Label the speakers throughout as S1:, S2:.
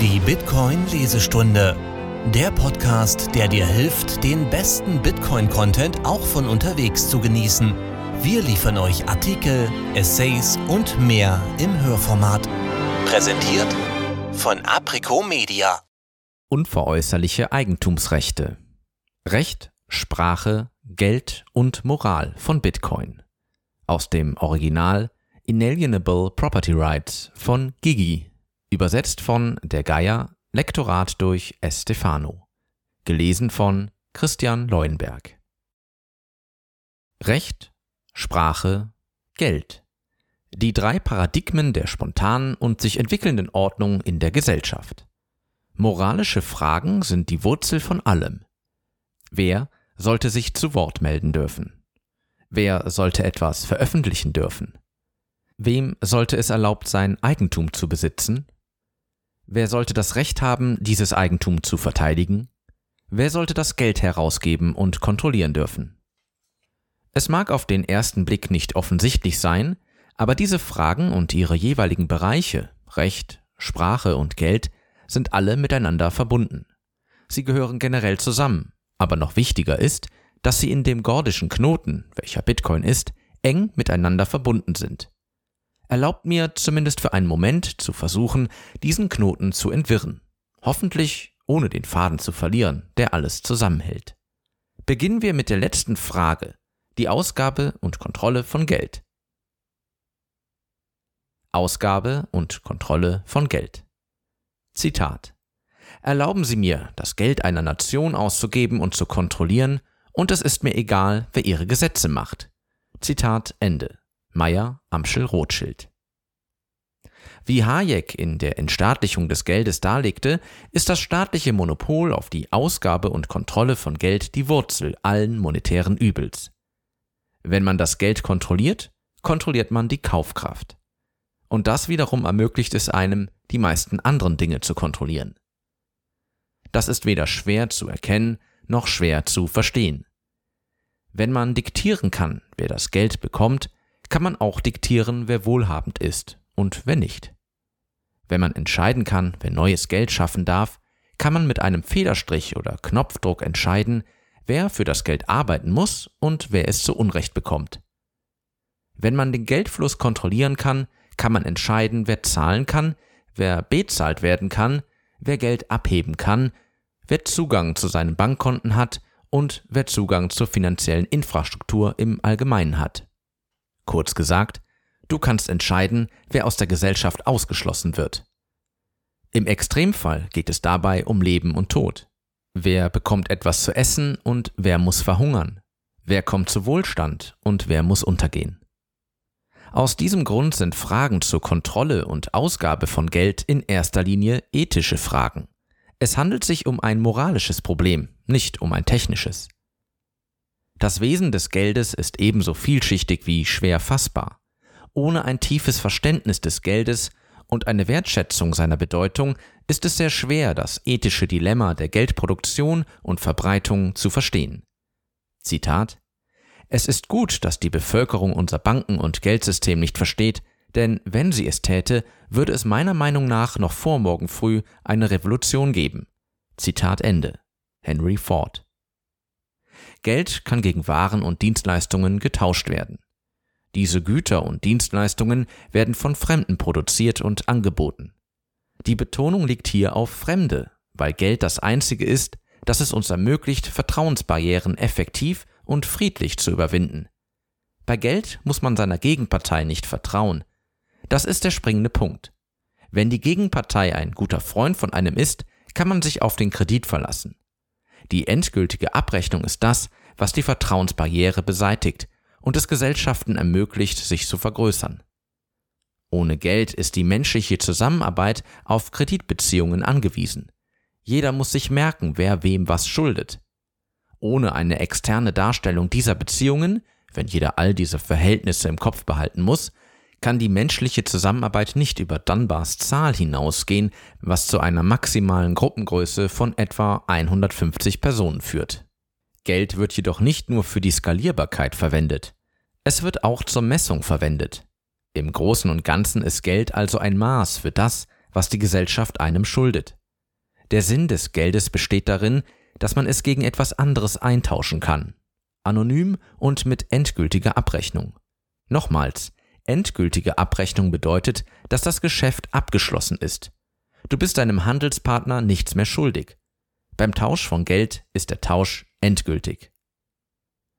S1: Die Bitcoin-Lesestunde. Der Podcast, der dir hilft, den besten Bitcoin-Content auch von unterwegs zu genießen. Wir liefern euch Artikel, Essays und mehr im Hörformat. Präsentiert von Aprico Media.
S2: Unveräußerliche Eigentumsrechte. Recht, Sprache, Geld und Moral von Bitcoin. Aus dem Original Inalienable Property Rights von Gigi Übersetzt von Der Geier, Lektorat durch S. Stefano. Gelesen von Christian Leuenberg. Recht, Sprache, Geld. Die drei Paradigmen der spontanen und sich entwickelnden Ordnung in der Gesellschaft. Moralische Fragen sind die Wurzel von allem. Wer sollte sich zu Wort melden dürfen? Wer sollte etwas veröffentlichen dürfen? Wem sollte es erlaubt sein, Eigentum zu besitzen? Wer sollte das Recht haben, dieses Eigentum zu verteidigen? Wer sollte das Geld herausgeben und kontrollieren dürfen? Es mag auf den ersten Blick nicht offensichtlich sein, aber diese Fragen und ihre jeweiligen Bereiche Recht, Sprache und Geld sind alle miteinander verbunden. Sie gehören generell zusammen, aber noch wichtiger ist, dass sie in dem gordischen Knoten, welcher Bitcoin ist, eng miteinander verbunden sind erlaubt mir zumindest für einen Moment zu versuchen, diesen Knoten zu entwirren. Hoffentlich ohne den Faden zu verlieren, der alles zusammenhält. Beginnen wir mit der letzten Frage, die Ausgabe und Kontrolle von Geld. Ausgabe und Kontrolle von Geld. Zitat. Erlauben Sie mir, das Geld einer Nation auszugeben und zu kontrollieren, und es ist mir egal, wer ihre Gesetze macht. Zitat Ende. Meyer Amschel Rothschild. Wie Hayek in der Entstaatlichung des Geldes darlegte, ist das staatliche Monopol auf die Ausgabe und Kontrolle von Geld die Wurzel allen monetären Übels. Wenn man das Geld kontrolliert, kontrolliert man die Kaufkraft. Und das wiederum ermöglicht es einem, die meisten anderen Dinge zu kontrollieren. Das ist weder schwer zu erkennen noch schwer zu verstehen. Wenn man diktieren kann, wer das Geld bekommt, kann man auch diktieren, wer wohlhabend ist und wer nicht. Wenn man entscheiden kann, wer neues Geld schaffen darf, kann man mit einem Federstrich oder Knopfdruck entscheiden, wer für das Geld arbeiten muss und wer es zu Unrecht bekommt. Wenn man den Geldfluss kontrollieren kann, kann man entscheiden, wer zahlen kann, wer bezahlt werden kann, wer Geld abheben kann, wer Zugang zu seinen Bankkonten hat und wer Zugang zur finanziellen Infrastruktur im Allgemeinen hat. Kurz gesagt, du kannst entscheiden, wer aus der Gesellschaft ausgeschlossen wird. Im Extremfall geht es dabei um Leben und Tod. Wer bekommt etwas zu essen und wer muss verhungern? Wer kommt zu Wohlstand und wer muss untergehen? Aus diesem Grund sind Fragen zur Kontrolle und Ausgabe von Geld in erster Linie ethische Fragen. Es handelt sich um ein moralisches Problem, nicht um ein technisches. Das Wesen des Geldes ist ebenso vielschichtig wie schwer fassbar. Ohne ein tiefes Verständnis des Geldes und eine Wertschätzung seiner Bedeutung ist es sehr schwer, das ethische Dilemma der Geldproduktion und Verbreitung zu verstehen. Zitat Es ist gut, dass die Bevölkerung unser Banken- und Geldsystem nicht versteht, denn wenn sie es täte, würde es meiner Meinung nach noch vor morgen früh eine Revolution geben. Zitat Ende. Henry Ford Geld kann gegen Waren und Dienstleistungen getauscht werden. Diese Güter und Dienstleistungen werden von Fremden produziert und angeboten. Die Betonung liegt hier auf Fremde, weil Geld das Einzige ist, das es uns ermöglicht, Vertrauensbarrieren effektiv und friedlich zu überwinden. Bei Geld muss man seiner Gegenpartei nicht vertrauen. Das ist der springende Punkt. Wenn die Gegenpartei ein guter Freund von einem ist, kann man sich auf den Kredit verlassen. Die endgültige Abrechnung ist das, was die Vertrauensbarriere beseitigt und es Gesellschaften ermöglicht, sich zu vergrößern. Ohne Geld ist die menschliche Zusammenarbeit auf Kreditbeziehungen angewiesen. Jeder muss sich merken, wer wem was schuldet. Ohne eine externe Darstellung dieser Beziehungen, wenn jeder all diese Verhältnisse im Kopf behalten muss, kann die menschliche Zusammenarbeit nicht über Dunbars Zahl hinausgehen, was zu einer maximalen Gruppengröße von etwa 150 Personen führt. Geld wird jedoch nicht nur für die Skalierbarkeit verwendet. Es wird auch zur Messung verwendet. Im Großen und Ganzen ist Geld also ein Maß für das, was die Gesellschaft einem schuldet. Der Sinn des Geldes besteht darin, dass man es gegen etwas anderes eintauschen kann. Anonym und mit endgültiger Abrechnung. Nochmals, endgültige Abrechnung bedeutet, dass das Geschäft abgeschlossen ist. Du bist deinem Handelspartner nichts mehr schuldig. Beim Tausch von Geld ist der Tausch endgültig.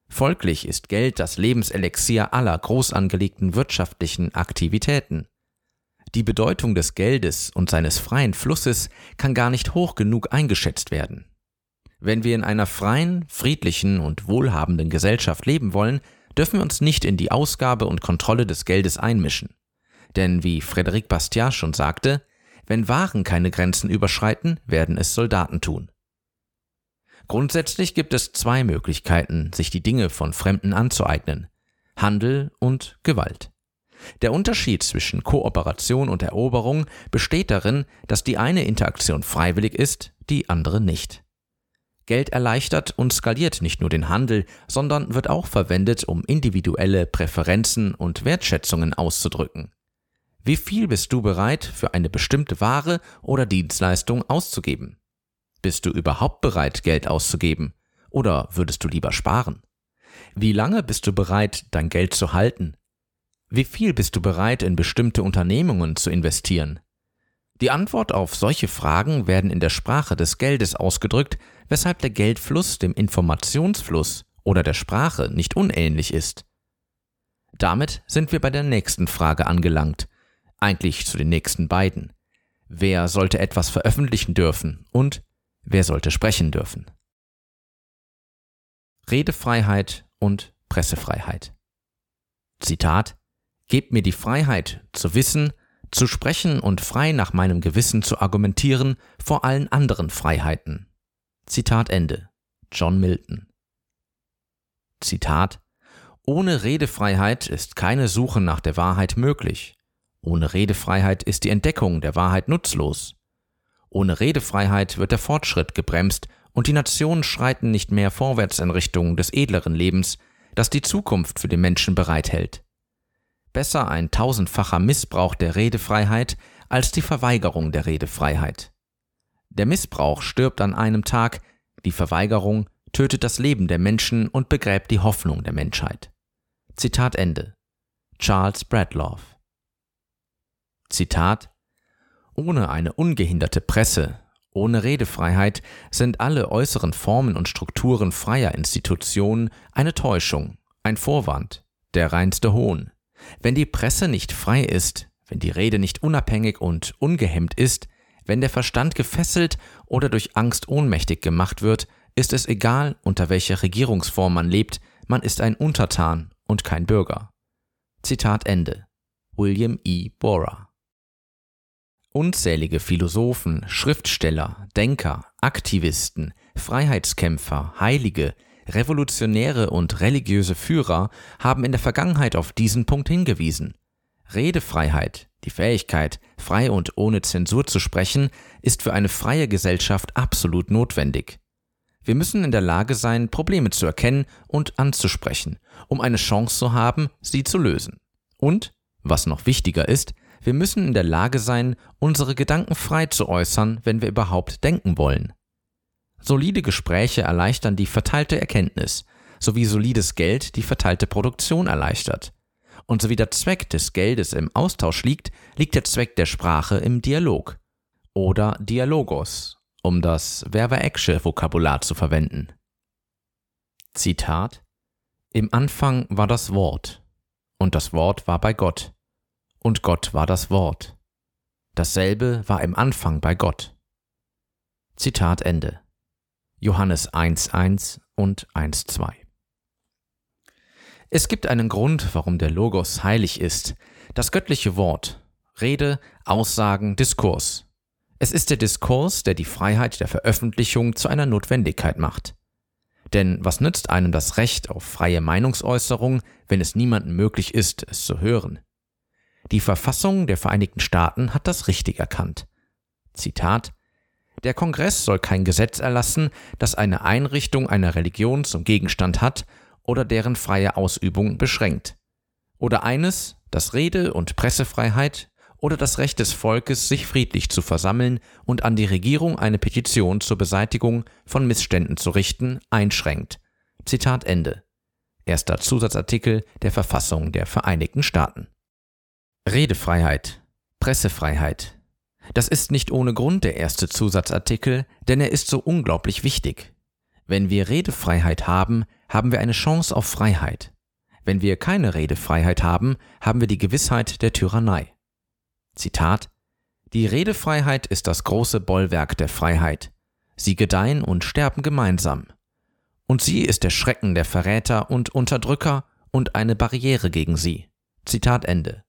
S2: Folglich ist Geld das Lebenselixier aller groß angelegten wirtschaftlichen Aktivitäten. Die Bedeutung des Geldes und seines freien Flusses kann gar nicht hoch genug eingeschätzt werden. Wenn wir in einer freien, friedlichen und wohlhabenden Gesellschaft leben wollen, dürfen wir uns nicht in die Ausgabe und Kontrolle des Geldes einmischen. Denn wie Frédéric Bastiat schon sagte, wenn Waren keine Grenzen überschreiten, werden es Soldaten tun. Grundsätzlich gibt es zwei Möglichkeiten, sich die Dinge von Fremden anzueignen. Handel und Gewalt. Der Unterschied zwischen Kooperation und Eroberung besteht darin, dass die eine Interaktion freiwillig ist, die andere nicht. Geld erleichtert und skaliert nicht nur den Handel, sondern wird auch verwendet, um individuelle Präferenzen und Wertschätzungen auszudrücken. Wie viel bist du bereit, für eine bestimmte Ware oder Dienstleistung auszugeben? Bist du überhaupt bereit, Geld auszugeben? Oder würdest du lieber sparen? Wie lange bist du bereit, dein Geld zu halten? Wie viel bist du bereit, in bestimmte Unternehmungen zu investieren? Die Antwort auf solche Fragen werden in der Sprache des Geldes ausgedrückt, weshalb der Geldfluss dem Informationsfluss oder der Sprache nicht unähnlich ist. Damit sind wir bei der nächsten Frage angelangt, eigentlich zu den nächsten beiden. Wer sollte etwas veröffentlichen dürfen und Wer sollte sprechen dürfen? Redefreiheit und Pressefreiheit. Zitat Gebt mir die Freiheit zu wissen, zu sprechen und frei nach meinem Gewissen zu argumentieren vor allen anderen Freiheiten. Zitat Ende. John Milton. Zitat Ohne Redefreiheit ist keine Suche nach der Wahrheit möglich. Ohne Redefreiheit ist die Entdeckung der Wahrheit nutzlos. Ohne Redefreiheit wird der Fortschritt gebremst und die Nationen schreiten nicht mehr vorwärts in Richtung des edleren Lebens, das die Zukunft für den Menschen bereithält. Besser ein tausendfacher Missbrauch der Redefreiheit als die Verweigerung der Redefreiheit. Der Missbrauch stirbt an einem Tag, die Verweigerung tötet das Leben der Menschen und begräbt die Hoffnung der Menschheit. Zitat Ende. Charles Bradlaugh. Zitat ohne eine ungehinderte Presse, ohne Redefreiheit sind alle äußeren Formen und Strukturen freier Institutionen eine Täuschung, ein Vorwand, der reinste Hohn. Wenn die Presse nicht frei ist, wenn die Rede nicht unabhängig und ungehemmt ist, wenn der Verstand gefesselt oder durch Angst ohnmächtig gemacht wird, ist es egal, unter welcher Regierungsform man lebt, man ist ein Untertan und kein Bürger. Zitat Ende. William E. Bora Unzählige Philosophen, Schriftsteller, Denker, Aktivisten, Freiheitskämpfer, Heilige, Revolutionäre und religiöse Führer haben in der Vergangenheit auf diesen Punkt hingewiesen. Redefreiheit, die Fähigkeit, frei und ohne Zensur zu sprechen, ist für eine freie Gesellschaft absolut notwendig. Wir müssen in der Lage sein, Probleme zu erkennen und anzusprechen, um eine Chance zu haben, sie zu lösen. Und, was noch wichtiger ist, wir müssen in der Lage sein, unsere Gedanken frei zu äußern, wenn wir überhaupt denken wollen. Solide Gespräche erleichtern die verteilte Erkenntnis, sowie solides Geld die verteilte Produktion erleichtert. Und so wie der Zweck des Geldes im Austausch liegt, liegt der Zweck der Sprache im Dialog. Oder Dialogos, um das Verba-Action-Vokabular zu verwenden. Zitat Im Anfang war das Wort, und das Wort war bei Gott, und Gott war das Wort. Dasselbe war im Anfang bei Gott. Zitat Ende. Johannes 1.1 und 1.2. Es gibt einen Grund, warum der Logos heilig ist, das göttliche Wort, Rede, Aussagen, Diskurs. Es ist der Diskurs, der die Freiheit der Veröffentlichung zu einer Notwendigkeit macht. Denn was nützt einem das Recht auf freie Meinungsäußerung, wenn es niemandem möglich ist, es zu hören? Die Verfassung der Vereinigten Staaten hat das richtig erkannt. Zitat Der Kongress soll kein Gesetz erlassen, das eine Einrichtung einer Religion zum Gegenstand hat oder deren freie Ausübung beschränkt. Oder eines, das Rede- und Pressefreiheit oder das Recht des Volkes, sich friedlich zu versammeln und an die Regierung eine Petition zur Beseitigung von Missständen zu richten, einschränkt. Zitat Ende. Erster Zusatzartikel der Verfassung der Vereinigten Staaten. Redefreiheit, Pressefreiheit. Das ist nicht ohne Grund der erste Zusatzartikel, denn er ist so unglaublich wichtig. Wenn wir Redefreiheit haben, haben wir eine Chance auf Freiheit. Wenn wir keine Redefreiheit haben, haben wir die Gewissheit der Tyrannei. Zitat Die Redefreiheit ist das große Bollwerk der Freiheit. Sie gedeihen und sterben gemeinsam. Und sie ist der Schrecken der Verräter und Unterdrücker und eine Barriere gegen sie. Zitat Ende.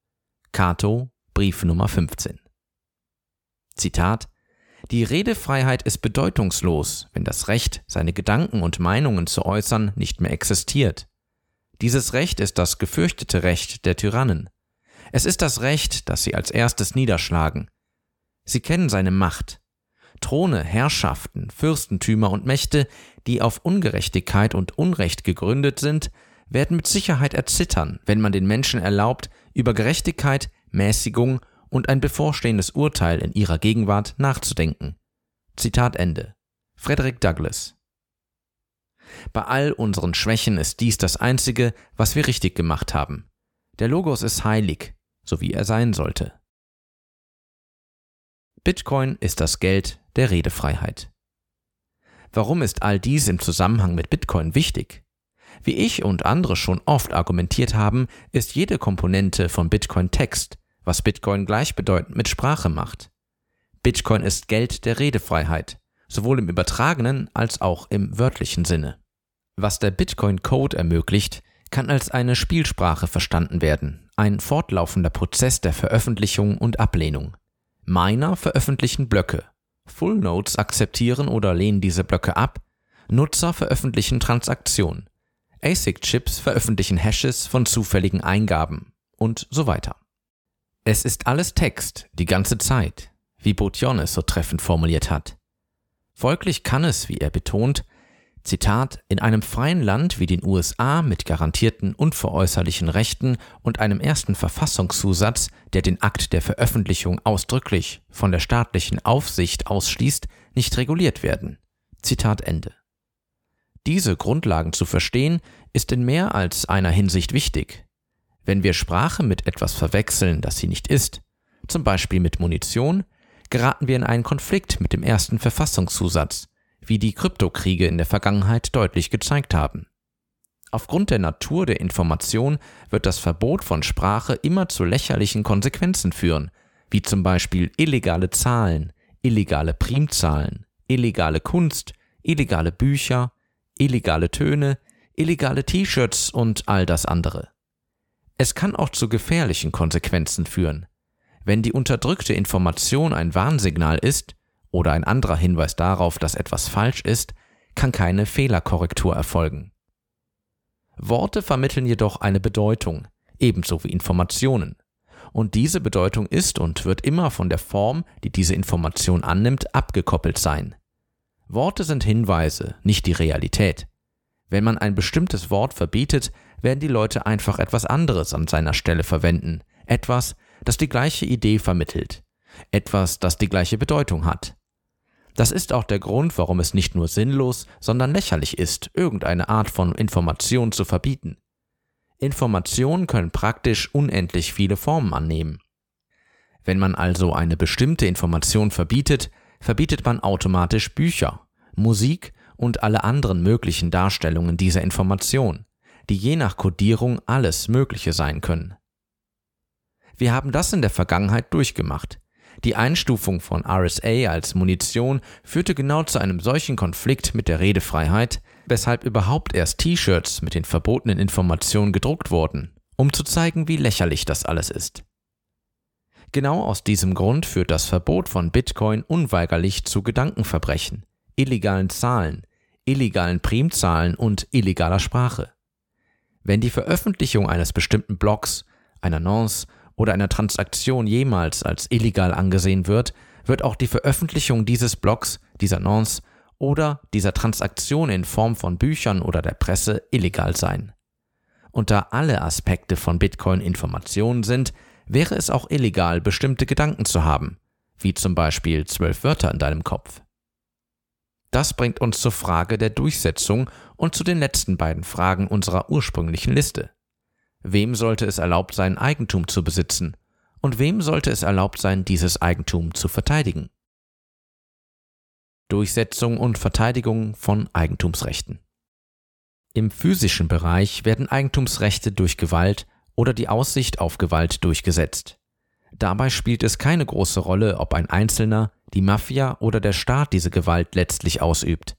S2: Cato, Brief Nummer 15. Zitat Die Redefreiheit ist bedeutungslos, wenn das Recht, seine Gedanken und Meinungen zu äußern, nicht mehr existiert. Dieses Recht ist das gefürchtete Recht der Tyrannen. Es ist das Recht, das sie als erstes niederschlagen. Sie kennen seine Macht. Throne, Herrschaften, Fürstentümer und Mächte, die auf Ungerechtigkeit und Unrecht gegründet sind, werden mit Sicherheit erzittern, wenn man den Menschen erlaubt, über Gerechtigkeit, Mäßigung und ein bevorstehendes Urteil in ihrer Gegenwart nachzudenken. Zitat Ende. Frederick Douglass Bei all unseren Schwächen ist dies das Einzige, was wir richtig gemacht haben. Der Logos ist heilig, so wie er sein sollte. Bitcoin ist das Geld der Redefreiheit. Warum ist all dies im Zusammenhang mit Bitcoin wichtig? Wie ich und andere schon oft argumentiert haben, ist jede Komponente von Bitcoin Text, was Bitcoin gleichbedeutend mit Sprache macht. Bitcoin ist Geld der Redefreiheit, sowohl im übertragenen als auch im wörtlichen Sinne. Was der Bitcoin Code ermöglicht, kann als eine Spielsprache verstanden werden, ein fortlaufender Prozess der Veröffentlichung und Ablehnung. Miner veröffentlichen Blöcke, Full Nodes akzeptieren oder lehnen diese Blöcke ab, Nutzer veröffentlichen Transaktionen, ASIC-Chips veröffentlichen Hashes von zufälligen Eingaben und so weiter. Es ist alles Text, die ganze Zeit, wie Botion es so treffend formuliert hat. Folglich kann es, wie er betont, Zitat, in einem freien Land wie den USA mit garantierten unveräußerlichen Rechten und einem ersten Verfassungszusatz, der den Akt der Veröffentlichung ausdrücklich von der staatlichen Aufsicht ausschließt, nicht reguliert werden. Zitat Ende. Diese Grundlagen zu verstehen, ist in mehr als einer Hinsicht wichtig. Wenn wir Sprache mit etwas verwechseln, das sie nicht ist, zum Beispiel mit Munition, geraten wir in einen Konflikt mit dem ersten Verfassungszusatz, wie die Kryptokriege in der Vergangenheit deutlich gezeigt haben. Aufgrund der Natur der Information wird das Verbot von Sprache immer zu lächerlichen Konsequenzen führen, wie zum Beispiel illegale Zahlen, illegale Primzahlen, illegale Kunst, illegale Bücher, illegale Töne, illegale T-Shirts und all das andere. Es kann auch zu gefährlichen Konsequenzen führen. Wenn die unterdrückte Information ein Warnsignal ist oder ein anderer Hinweis darauf, dass etwas falsch ist, kann keine Fehlerkorrektur erfolgen. Worte vermitteln jedoch eine Bedeutung, ebenso wie Informationen. Und diese Bedeutung ist und wird immer von der Form, die diese Information annimmt, abgekoppelt sein. Worte sind Hinweise, nicht die Realität. Wenn man ein bestimmtes Wort verbietet, werden die Leute einfach etwas anderes an seiner Stelle verwenden, etwas, das die gleiche Idee vermittelt, etwas, das die gleiche Bedeutung hat. Das ist auch der Grund, warum es nicht nur sinnlos, sondern lächerlich ist, irgendeine Art von Information zu verbieten. Informationen können praktisch unendlich viele Formen annehmen. Wenn man also eine bestimmte Information verbietet, verbietet man automatisch Bücher, Musik und alle anderen möglichen Darstellungen dieser Information, die je nach Codierung alles Mögliche sein können. Wir haben das in der Vergangenheit durchgemacht. Die Einstufung von RSA als Munition führte genau zu einem solchen Konflikt mit der Redefreiheit, weshalb überhaupt erst T-Shirts mit den verbotenen Informationen gedruckt wurden, um zu zeigen, wie lächerlich das alles ist. Genau aus diesem Grund führt das Verbot von Bitcoin unweigerlich zu Gedankenverbrechen, illegalen Zahlen, illegalen Primzahlen und illegaler Sprache. Wenn die Veröffentlichung eines bestimmten Blocks, einer Nonce oder einer Transaktion jemals als illegal angesehen wird, wird auch die Veröffentlichung dieses Blocks, dieser Nonce oder dieser Transaktion in Form von Büchern oder der Presse illegal sein. Und da alle Aspekte von Bitcoin Informationen sind, wäre es auch illegal, bestimmte Gedanken zu haben, wie zum Beispiel zwölf Wörter in deinem Kopf. Das bringt uns zur Frage der Durchsetzung und zu den letzten beiden Fragen unserer ursprünglichen Liste. Wem sollte es erlaubt sein, Eigentum zu besitzen? Und wem sollte es erlaubt sein, dieses Eigentum zu verteidigen? Durchsetzung und Verteidigung von Eigentumsrechten. Im physischen Bereich werden Eigentumsrechte durch Gewalt oder die Aussicht auf Gewalt durchgesetzt. Dabei spielt es keine große Rolle, ob ein Einzelner, die Mafia oder der Staat diese Gewalt letztlich ausübt.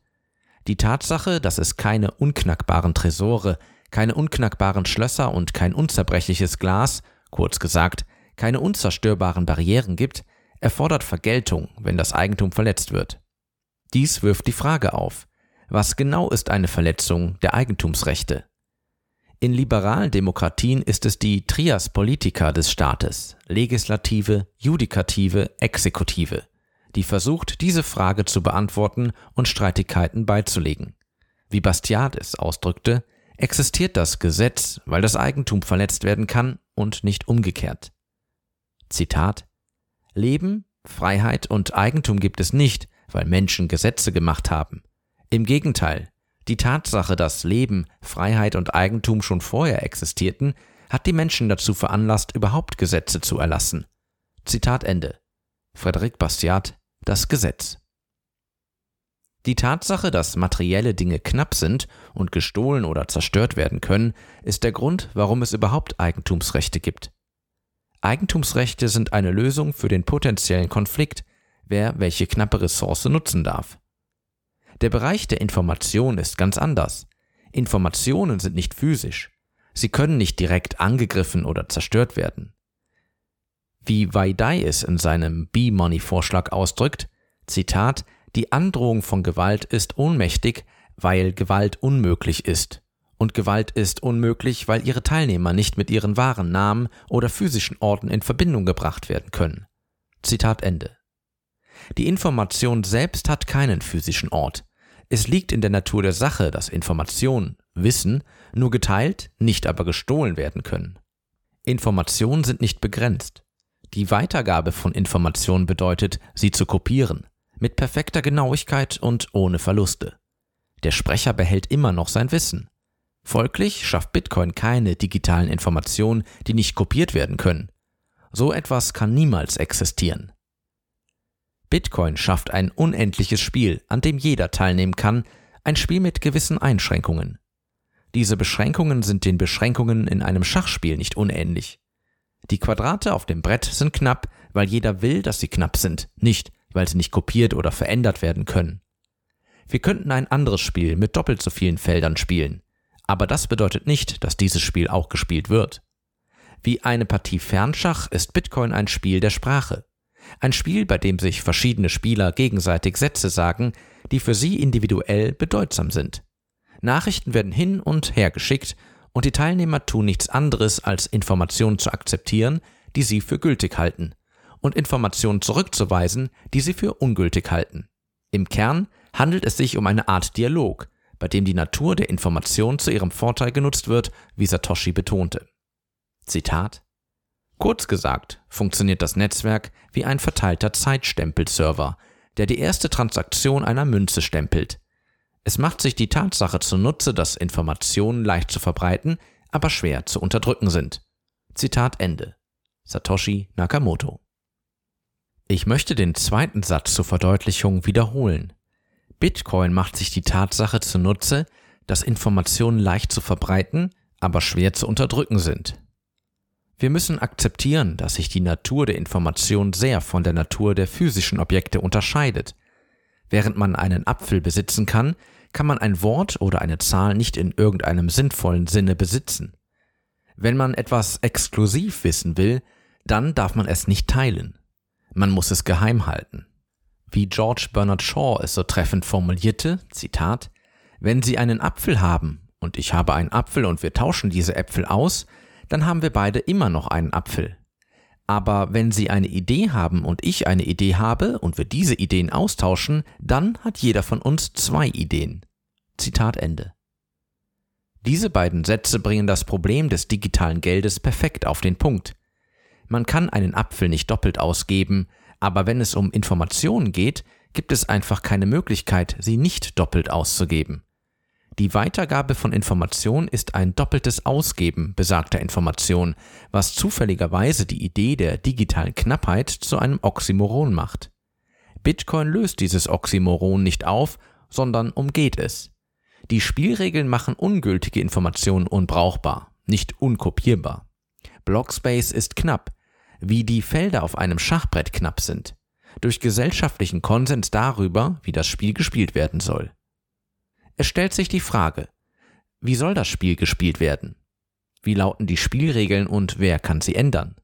S2: Die Tatsache, dass es keine unknackbaren Tresore, keine unknackbaren Schlösser und kein unzerbrechliches Glas, kurz gesagt, keine unzerstörbaren Barrieren gibt, erfordert Vergeltung, wenn das Eigentum verletzt wird. Dies wirft die Frage auf, was genau ist eine Verletzung der Eigentumsrechte? In liberalen Demokratien ist es die Trias Politica des Staates, Legislative, Judikative, Exekutive, die versucht, diese Frage zu beantworten und Streitigkeiten beizulegen. Wie Bastiat es ausdrückte, existiert das Gesetz, weil das Eigentum verletzt werden kann und nicht umgekehrt. Zitat Leben, Freiheit und Eigentum gibt es nicht, weil Menschen Gesetze gemacht haben. Im Gegenteil, die Tatsache, dass Leben, Freiheit und Eigentum schon vorher existierten, hat die Menschen dazu veranlasst, überhaupt Gesetze zu erlassen. Zitat Ende. Frederic Bastiat, Das Gesetz. Die Tatsache, dass materielle Dinge knapp sind und gestohlen oder zerstört werden können, ist der Grund, warum es überhaupt Eigentumsrechte gibt. Eigentumsrechte sind eine Lösung für den potenziellen Konflikt, wer welche knappe Ressource nutzen darf. Der Bereich der Information ist ganz anders. Informationen sind nicht physisch. Sie können nicht direkt angegriffen oder zerstört werden. Wie Waidai es in seinem B-Money-Vorschlag ausdrückt, Zitat, die Androhung von Gewalt ist ohnmächtig, weil Gewalt unmöglich ist. Und Gewalt ist unmöglich, weil ihre Teilnehmer nicht mit ihren wahren Namen oder physischen Orten in Verbindung gebracht werden können. Zitat Ende. Die Information selbst hat keinen physischen Ort. Es liegt in der Natur der Sache, dass Informationen, Wissen, nur geteilt, nicht aber gestohlen werden können. Informationen sind nicht begrenzt. Die Weitergabe von Informationen bedeutet, sie zu kopieren, mit perfekter Genauigkeit und ohne Verluste. Der Sprecher behält immer noch sein Wissen. Folglich schafft Bitcoin keine digitalen Informationen, die nicht kopiert werden können. So etwas kann niemals existieren. Bitcoin schafft ein unendliches Spiel, an dem jeder teilnehmen kann, ein Spiel mit gewissen Einschränkungen. Diese Beschränkungen sind den Beschränkungen in einem Schachspiel nicht unähnlich. Die Quadrate auf dem Brett sind knapp, weil jeder will, dass sie knapp sind, nicht, weil sie nicht kopiert oder verändert werden können. Wir könnten ein anderes Spiel mit doppelt so vielen Feldern spielen, aber das bedeutet nicht, dass dieses Spiel auch gespielt wird. Wie eine Partie Fernschach ist Bitcoin ein Spiel der Sprache. Ein Spiel, bei dem sich verschiedene Spieler gegenseitig Sätze sagen, die für sie individuell bedeutsam sind. Nachrichten werden hin und her geschickt und die Teilnehmer tun nichts anderes, als Informationen zu akzeptieren, die sie für gültig halten, und Informationen zurückzuweisen, die sie für ungültig halten. Im Kern handelt es sich um eine Art Dialog, bei dem die Natur der Information zu ihrem Vorteil genutzt wird, wie Satoshi betonte. Zitat Kurz gesagt funktioniert das Netzwerk wie ein verteilter Zeitstempelserver, der die erste Transaktion einer Münze stempelt. Es macht sich die Tatsache zunutze, dass Informationen leicht zu verbreiten, aber schwer zu unterdrücken sind. Zitat Ende. Satoshi Nakamoto. Ich möchte den zweiten Satz zur Verdeutlichung wiederholen. Bitcoin macht sich die Tatsache zunutze, dass Informationen leicht zu verbreiten, aber schwer zu unterdrücken sind. Wir müssen akzeptieren, dass sich die Natur der Information sehr von der Natur der physischen Objekte unterscheidet. Während man einen Apfel besitzen kann, kann man ein Wort oder eine Zahl nicht in irgendeinem sinnvollen Sinne besitzen. Wenn man etwas exklusiv wissen will, dann darf man es nicht teilen. Man muss es geheim halten. Wie George Bernard Shaw es so treffend formulierte, Zitat, wenn Sie einen Apfel haben und ich habe einen Apfel und wir tauschen diese Äpfel aus, dann haben wir beide immer noch einen Apfel. Aber wenn Sie eine Idee haben und ich eine Idee habe und wir diese Ideen austauschen, dann hat jeder von uns zwei Ideen. Zitat Ende. Diese beiden Sätze bringen das Problem des digitalen Geldes perfekt auf den Punkt. Man kann einen Apfel nicht doppelt ausgeben, aber wenn es um Informationen geht, gibt es einfach keine Möglichkeit, sie nicht doppelt auszugeben. Die Weitergabe von Information ist ein doppeltes Ausgeben besagter Information, was zufälligerweise die Idee der digitalen Knappheit zu einem Oxymoron macht. Bitcoin löst dieses Oxymoron nicht auf, sondern umgeht es. Die Spielregeln machen ungültige Informationen unbrauchbar, nicht unkopierbar. Blockspace ist knapp, wie die Felder auf einem Schachbrett knapp sind, durch gesellschaftlichen Konsens darüber, wie das Spiel gespielt werden soll. Es stellt sich die Frage, wie soll das Spiel gespielt werden? Wie lauten die Spielregeln und wer kann sie ändern?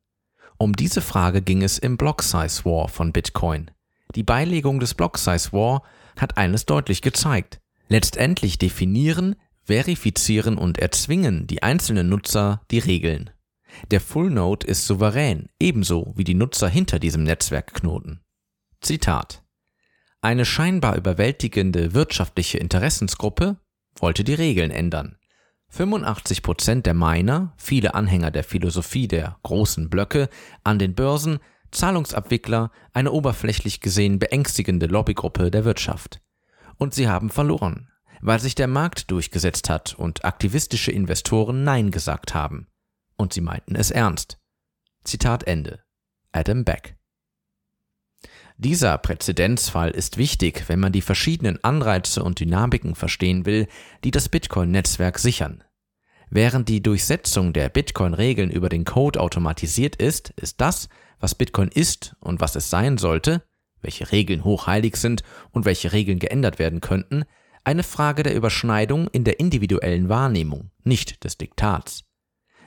S2: Um diese Frage ging es im Block Size War von Bitcoin. Die Beilegung des Block Size War hat eines deutlich gezeigt. Letztendlich definieren, verifizieren und erzwingen die einzelnen Nutzer die Regeln. Der Full Node ist souverän, ebenso wie die Nutzer hinter diesem Netzwerkknoten. Zitat eine scheinbar überwältigende wirtschaftliche Interessensgruppe wollte die Regeln ändern. 85 Prozent der Miner, viele Anhänger der Philosophie der großen Blöcke, an den Börsen, Zahlungsabwickler, eine oberflächlich gesehen beängstigende Lobbygruppe der Wirtschaft. Und sie haben verloren, weil sich der Markt durchgesetzt hat und aktivistische Investoren Nein gesagt haben. Und sie meinten es ernst. Zitat Ende. Adam Beck dieser Präzedenzfall ist wichtig, wenn man die verschiedenen Anreize und Dynamiken verstehen will, die das Bitcoin-Netzwerk sichern. Während die Durchsetzung der Bitcoin-Regeln über den Code automatisiert ist, ist das, was Bitcoin ist und was es sein sollte, welche Regeln hochheilig sind und welche Regeln geändert werden könnten, eine Frage der Überschneidung in der individuellen Wahrnehmung, nicht des Diktats.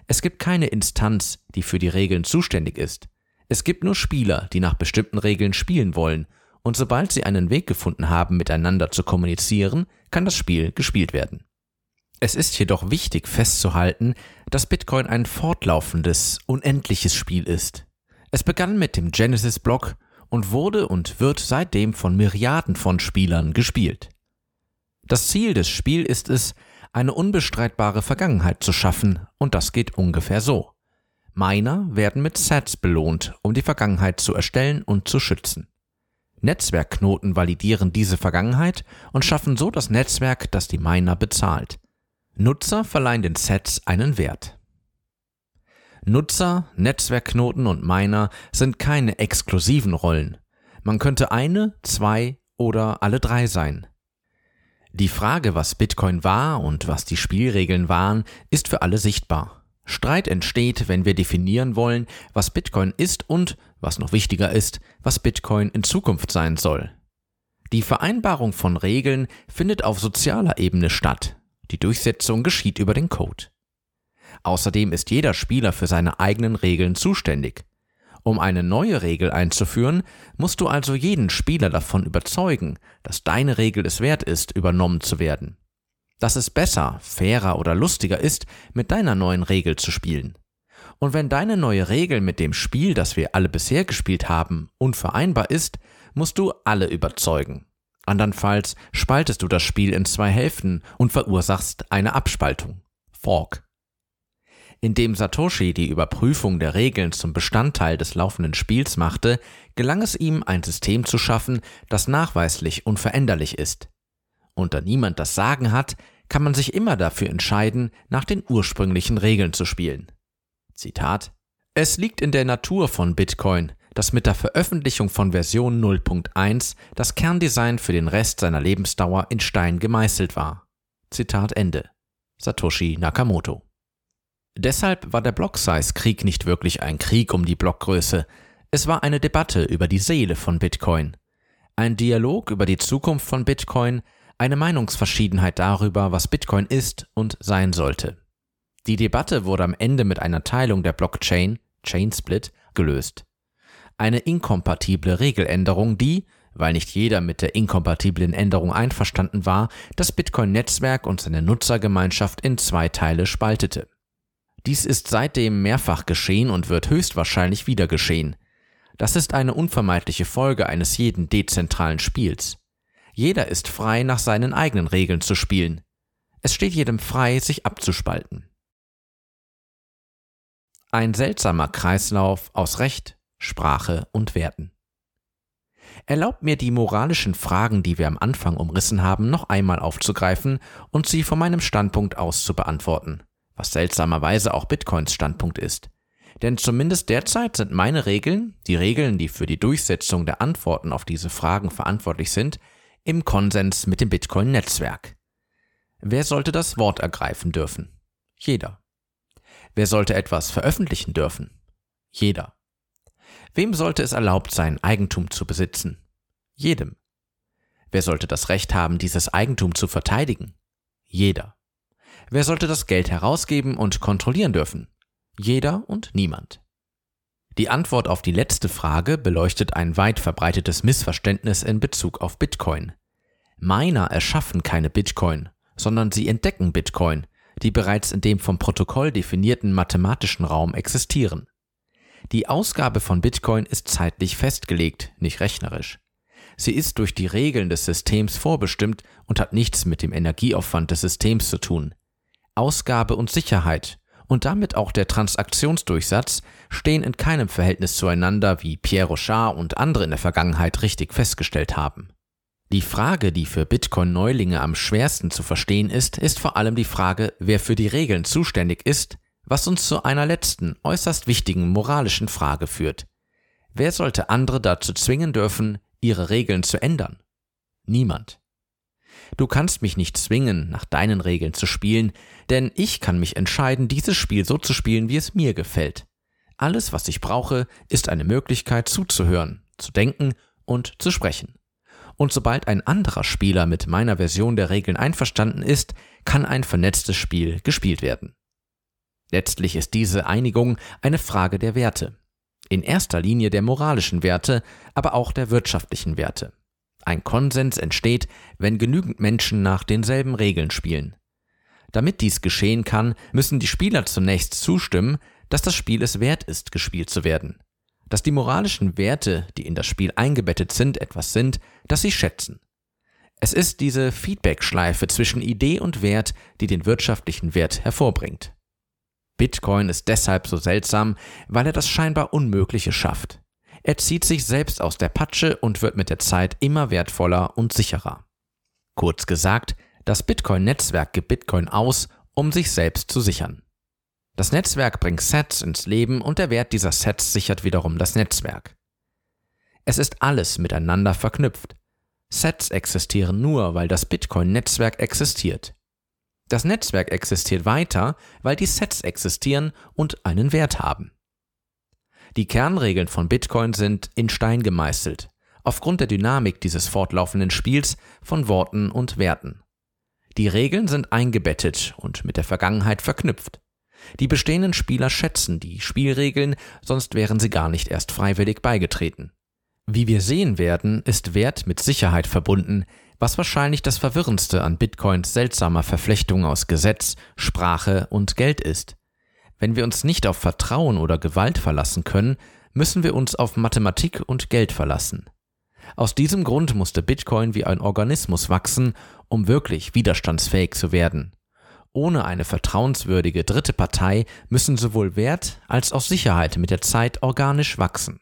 S2: Es gibt keine Instanz, die für die Regeln zuständig ist. Es gibt nur Spieler, die nach bestimmten Regeln spielen wollen, und sobald sie einen Weg gefunden haben, miteinander zu kommunizieren, kann das Spiel gespielt werden. Es ist jedoch wichtig festzuhalten, dass Bitcoin ein fortlaufendes, unendliches Spiel ist. Es begann mit dem Genesis-Block und wurde und wird seitdem von Myriaden von Spielern gespielt. Das Ziel des Spiels ist es, eine unbestreitbare Vergangenheit zu schaffen, und das geht ungefähr so. Miner werden mit Sets belohnt, um die Vergangenheit zu erstellen und zu schützen. Netzwerkknoten validieren diese Vergangenheit und schaffen so das Netzwerk, das die Miner bezahlt. Nutzer verleihen den Sets einen Wert. Nutzer, Netzwerkknoten und Miner sind keine exklusiven Rollen. Man könnte eine, zwei oder alle drei sein. Die Frage, was Bitcoin war und was die Spielregeln waren, ist für alle sichtbar. Streit entsteht, wenn wir definieren wollen, was Bitcoin ist und, was noch wichtiger ist, was Bitcoin in Zukunft sein soll. Die Vereinbarung von Regeln findet auf sozialer Ebene statt. Die Durchsetzung geschieht über den Code. Außerdem ist jeder Spieler für seine eigenen Regeln zuständig. Um eine neue Regel einzuführen, musst du also jeden Spieler davon überzeugen, dass deine Regel es wert ist, übernommen zu werden dass es besser, fairer oder lustiger ist, mit deiner neuen Regel zu spielen. Und wenn deine neue Regel mit dem Spiel, das wir alle bisher gespielt haben, unvereinbar ist, musst du alle überzeugen. Andernfalls spaltest du das Spiel in zwei Hälften und verursachst eine Abspaltung. Fork. Indem Satoshi die Überprüfung der Regeln zum Bestandteil des laufenden Spiels machte, gelang es ihm, ein System zu schaffen, das nachweislich unveränderlich ist und da niemand das Sagen hat, kann man sich immer dafür entscheiden, nach den ursprünglichen Regeln zu spielen. Zitat Es liegt in der Natur von Bitcoin, dass mit der Veröffentlichung von Version 0.1 das Kerndesign für den Rest seiner Lebensdauer in Stein gemeißelt war. Zitat Ende. Satoshi Nakamoto. Deshalb war der Block-Size-Krieg nicht wirklich ein Krieg um die Blockgröße, es war eine Debatte über die Seele von Bitcoin. Ein Dialog über die Zukunft von Bitcoin, eine Meinungsverschiedenheit darüber, was Bitcoin ist und sein sollte. Die Debatte wurde am Ende mit einer Teilung der Blockchain, Chainsplit, gelöst. Eine inkompatible Regeländerung, die, weil nicht jeder mit der inkompatiblen Änderung einverstanden war, das Bitcoin-Netzwerk und seine Nutzergemeinschaft in zwei Teile spaltete. Dies ist seitdem mehrfach geschehen und wird höchstwahrscheinlich wieder geschehen. Das ist eine unvermeidliche Folge eines jeden dezentralen Spiels. Jeder ist frei, nach seinen eigenen Regeln zu spielen. Es steht jedem frei, sich abzuspalten. Ein seltsamer Kreislauf aus Recht, Sprache und Werten. Erlaubt mir die moralischen Fragen, die wir am Anfang umrissen haben, noch einmal aufzugreifen und sie von meinem Standpunkt aus zu beantworten, was seltsamerweise auch Bitcoins Standpunkt ist. Denn zumindest derzeit sind meine Regeln, die Regeln, die für die Durchsetzung der Antworten auf diese Fragen verantwortlich sind, im Konsens mit dem Bitcoin-Netzwerk. Wer sollte das Wort ergreifen dürfen? Jeder. Wer sollte etwas veröffentlichen dürfen? Jeder. Wem sollte es erlaubt sein, Eigentum zu besitzen? Jedem. Wer sollte das Recht haben, dieses Eigentum zu verteidigen? Jeder. Wer sollte das Geld herausgeben und kontrollieren dürfen? Jeder und niemand. Die Antwort auf die letzte Frage beleuchtet ein weit verbreitetes Missverständnis in Bezug auf Bitcoin. Miner erschaffen keine Bitcoin, sondern sie entdecken Bitcoin, die bereits in dem vom Protokoll definierten mathematischen Raum existieren. Die Ausgabe von Bitcoin ist zeitlich festgelegt, nicht rechnerisch. Sie ist durch die Regeln des Systems vorbestimmt und hat nichts mit dem Energieaufwand des Systems zu tun. Ausgabe und Sicherheit und damit auch der Transaktionsdurchsatz stehen in keinem Verhältnis zueinander, wie Pierre Rochard und andere in der Vergangenheit richtig festgestellt haben. Die Frage, die für Bitcoin-Neulinge am schwersten zu verstehen ist, ist vor allem die Frage, wer für die Regeln zuständig ist, was uns zu einer letzten, äußerst wichtigen moralischen Frage führt. Wer sollte andere dazu zwingen dürfen, ihre Regeln zu ändern? Niemand. Du kannst mich nicht zwingen, nach deinen Regeln zu spielen, denn ich kann mich entscheiden, dieses Spiel so zu spielen, wie es mir gefällt. Alles, was ich brauche, ist eine Möglichkeit zuzuhören, zu denken und zu sprechen. Und sobald ein anderer Spieler mit meiner Version der Regeln einverstanden ist, kann ein vernetztes Spiel gespielt werden. Letztlich ist diese Einigung eine Frage der Werte. In erster Linie der moralischen Werte, aber auch der wirtschaftlichen Werte. Ein Konsens entsteht, wenn genügend Menschen nach denselben Regeln spielen. Damit dies geschehen kann, müssen die Spieler zunächst zustimmen, dass das Spiel es wert ist, gespielt zu werden dass die moralischen Werte, die in das Spiel eingebettet sind, etwas sind, das sie schätzen. Es ist diese Feedback-Schleife zwischen Idee und Wert, die den wirtschaftlichen Wert hervorbringt. Bitcoin ist deshalb so seltsam, weil er das scheinbar Unmögliche schafft. Er zieht sich selbst aus der Patsche und wird mit der Zeit immer wertvoller und sicherer. Kurz gesagt, das Bitcoin-Netzwerk gibt Bitcoin aus, um sich selbst zu sichern. Das Netzwerk bringt Sets ins Leben und der Wert dieser Sets sichert wiederum das Netzwerk. Es ist alles miteinander verknüpft. Sets existieren nur, weil das Bitcoin-Netzwerk existiert. Das Netzwerk existiert weiter, weil die Sets existieren und einen Wert haben. Die Kernregeln von Bitcoin sind in Stein gemeißelt, aufgrund der Dynamik dieses fortlaufenden Spiels von Worten und Werten. Die Regeln sind eingebettet und mit der Vergangenheit verknüpft. Die bestehenden Spieler schätzen die Spielregeln, sonst wären sie gar nicht erst freiwillig beigetreten. Wie wir sehen werden, ist Wert mit Sicherheit verbunden, was wahrscheinlich das Verwirrendste an Bitcoins seltsamer Verflechtung aus Gesetz, Sprache und Geld ist. Wenn wir uns nicht auf Vertrauen oder Gewalt verlassen können, müssen wir uns auf Mathematik und Geld verlassen. Aus diesem Grund musste Bitcoin wie ein Organismus wachsen, um wirklich widerstandsfähig zu werden. Ohne eine vertrauenswürdige dritte Partei müssen sowohl Wert als auch Sicherheit mit der Zeit organisch wachsen.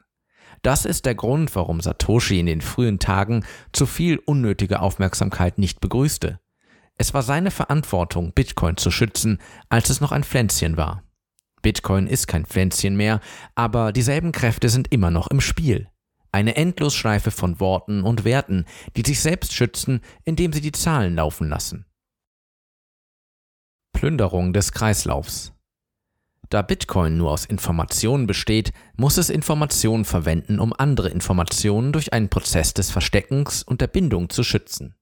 S2: Das ist der Grund, warum Satoshi in den frühen Tagen zu viel unnötige Aufmerksamkeit nicht begrüßte. Es war seine Verantwortung, Bitcoin zu schützen, als es noch ein Pflänzchen war. Bitcoin ist kein Pflänzchen mehr, aber dieselben Kräfte sind immer noch im Spiel. Eine Endlosschleife von Worten und Werten, die sich selbst schützen, indem sie die Zahlen laufen lassen. Plünderung des Kreislaufs. Da Bitcoin nur aus Informationen besteht, muss es Informationen verwenden, um andere Informationen durch einen Prozess des Versteckens und der Bindung zu schützen.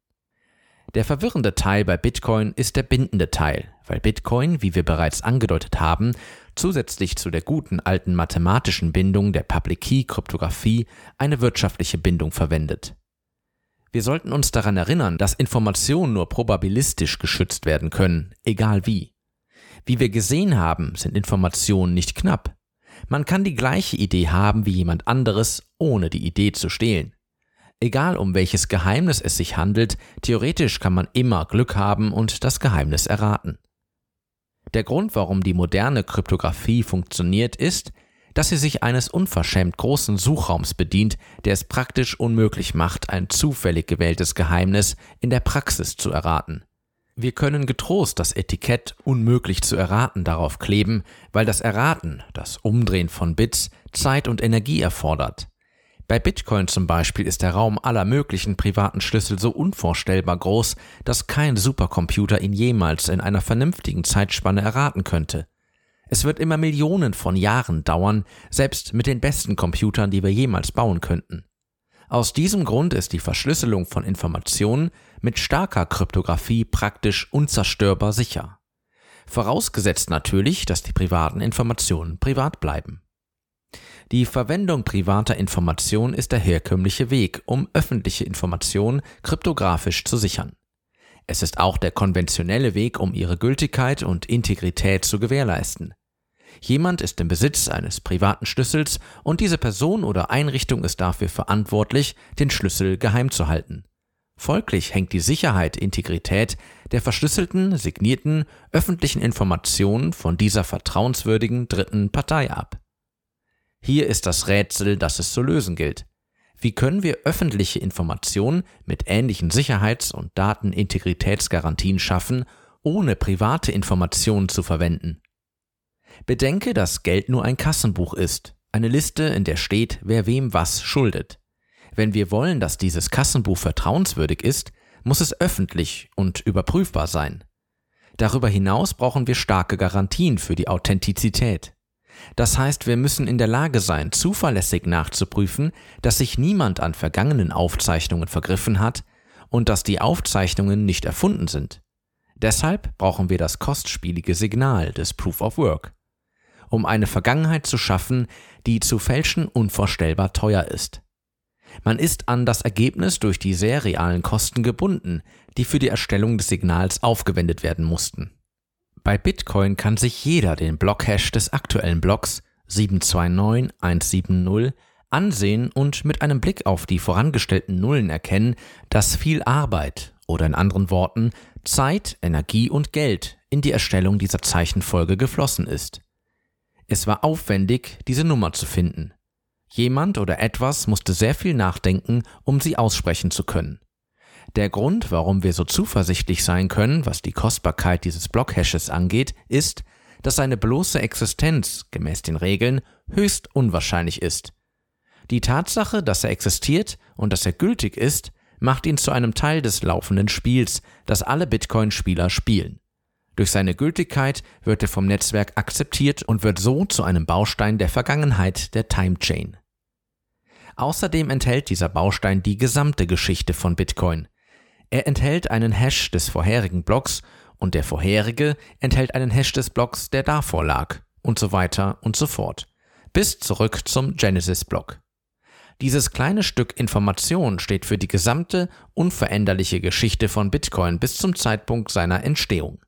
S2: Der verwirrende Teil bei Bitcoin ist der bindende Teil, weil Bitcoin, wie wir bereits angedeutet haben, zusätzlich zu der guten alten mathematischen Bindung der Public Key Kryptographie eine wirtschaftliche Bindung verwendet. Wir sollten uns daran erinnern, dass Informationen nur probabilistisch geschützt werden können, egal wie. Wie wir gesehen haben, sind Informationen nicht knapp. Man kann die gleiche Idee haben wie jemand anderes, ohne die Idee zu stehlen. Egal um welches Geheimnis es sich handelt, theoretisch kann man immer Glück haben und das Geheimnis erraten. Der Grund, warum die moderne Kryptographie funktioniert, ist, dass sie sich eines unverschämt großen Suchraums bedient, der es praktisch unmöglich macht, ein zufällig gewähltes Geheimnis in der Praxis zu erraten. Wir können getrost das Etikett unmöglich zu erraten darauf kleben, weil das Erraten, das Umdrehen von Bits, Zeit und Energie erfordert. Bei Bitcoin zum Beispiel ist der Raum aller möglichen privaten Schlüssel so unvorstellbar groß, dass kein Supercomputer ihn jemals in einer vernünftigen Zeitspanne erraten könnte. Es wird immer Millionen von Jahren dauern, selbst mit den besten Computern, die wir jemals bauen könnten. Aus diesem Grund ist die Verschlüsselung von Informationen mit starker Kryptographie praktisch unzerstörbar sicher. Vorausgesetzt natürlich, dass die privaten Informationen privat bleiben. Die Verwendung privater Informationen ist der herkömmliche Weg, um öffentliche Informationen kryptografisch zu sichern. Es ist auch der konventionelle Weg, um ihre Gültigkeit und Integrität zu gewährleisten. Jemand ist im Besitz eines privaten Schlüssels und diese Person oder Einrichtung ist dafür verantwortlich, den Schlüssel geheim zu halten. Folglich hängt die Sicherheit, Integrität der verschlüsselten, signierten, öffentlichen Informationen von dieser vertrauenswürdigen dritten Partei ab. Hier ist das Rätsel, das es zu lösen gilt. Wie können wir öffentliche Informationen mit ähnlichen Sicherheits- und Datenintegritätsgarantien schaffen, ohne private Informationen zu verwenden? Bedenke, dass Geld nur ein Kassenbuch ist, eine Liste, in der steht, wer wem was schuldet. Wenn wir wollen, dass dieses Kassenbuch vertrauenswürdig ist, muss es öffentlich und überprüfbar sein. Darüber hinaus brauchen wir starke Garantien für die Authentizität. Das heißt, wir müssen in der Lage sein, zuverlässig nachzuprüfen, dass sich niemand an vergangenen Aufzeichnungen vergriffen hat und dass die Aufzeichnungen nicht erfunden sind. Deshalb brauchen wir das kostspielige Signal des Proof of Work, um eine Vergangenheit zu schaffen, die zu fälschen unvorstellbar teuer ist. Man ist an das Ergebnis durch die sehr realen Kosten gebunden, die für die Erstellung des Signals aufgewendet werden mussten. Bei Bitcoin kann sich jeder den Blockhash des aktuellen Blocks 729170 ansehen und mit einem Blick auf die vorangestellten Nullen erkennen, dass viel Arbeit oder in anderen Worten Zeit, Energie und Geld in die Erstellung dieser Zeichenfolge geflossen ist. Es war aufwendig, diese Nummer zu finden. Jemand oder etwas musste sehr viel nachdenken, um sie aussprechen zu können. Der Grund, warum wir so zuversichtlich sein können, was die Kostbarkeit dieses Blockhashes angeht, ist, dass seine bloße Existenz gemäß den Regeln höchst unwahrscheinlich ist. Die Tatsache, dass er existiert und dass er gültig ist, macht ihn zu einem Teil des laufenden Spiels, das alle Bitcoin-Spieler spielen. Durch seine Gültigkeit wird er vom Netzwerk akzeptiert und wird so zu einem Baustein der Vergangenheit der Time Chain. Außerdem enthält dieser Baustein die gesamte Geschichte von Bitcoin, er enthält einen Hash des vorherigen Blocks und der vorherige enthält einen Hash des Blocks, der davor lag und so weiter und so fort. Bis zurück zum Genesis-Block. Dieses kleine Stück Information steht für die gesamte unveränderliche Geschichte von Bitcoin bis zum Zeitpunkt seiner Entstehung.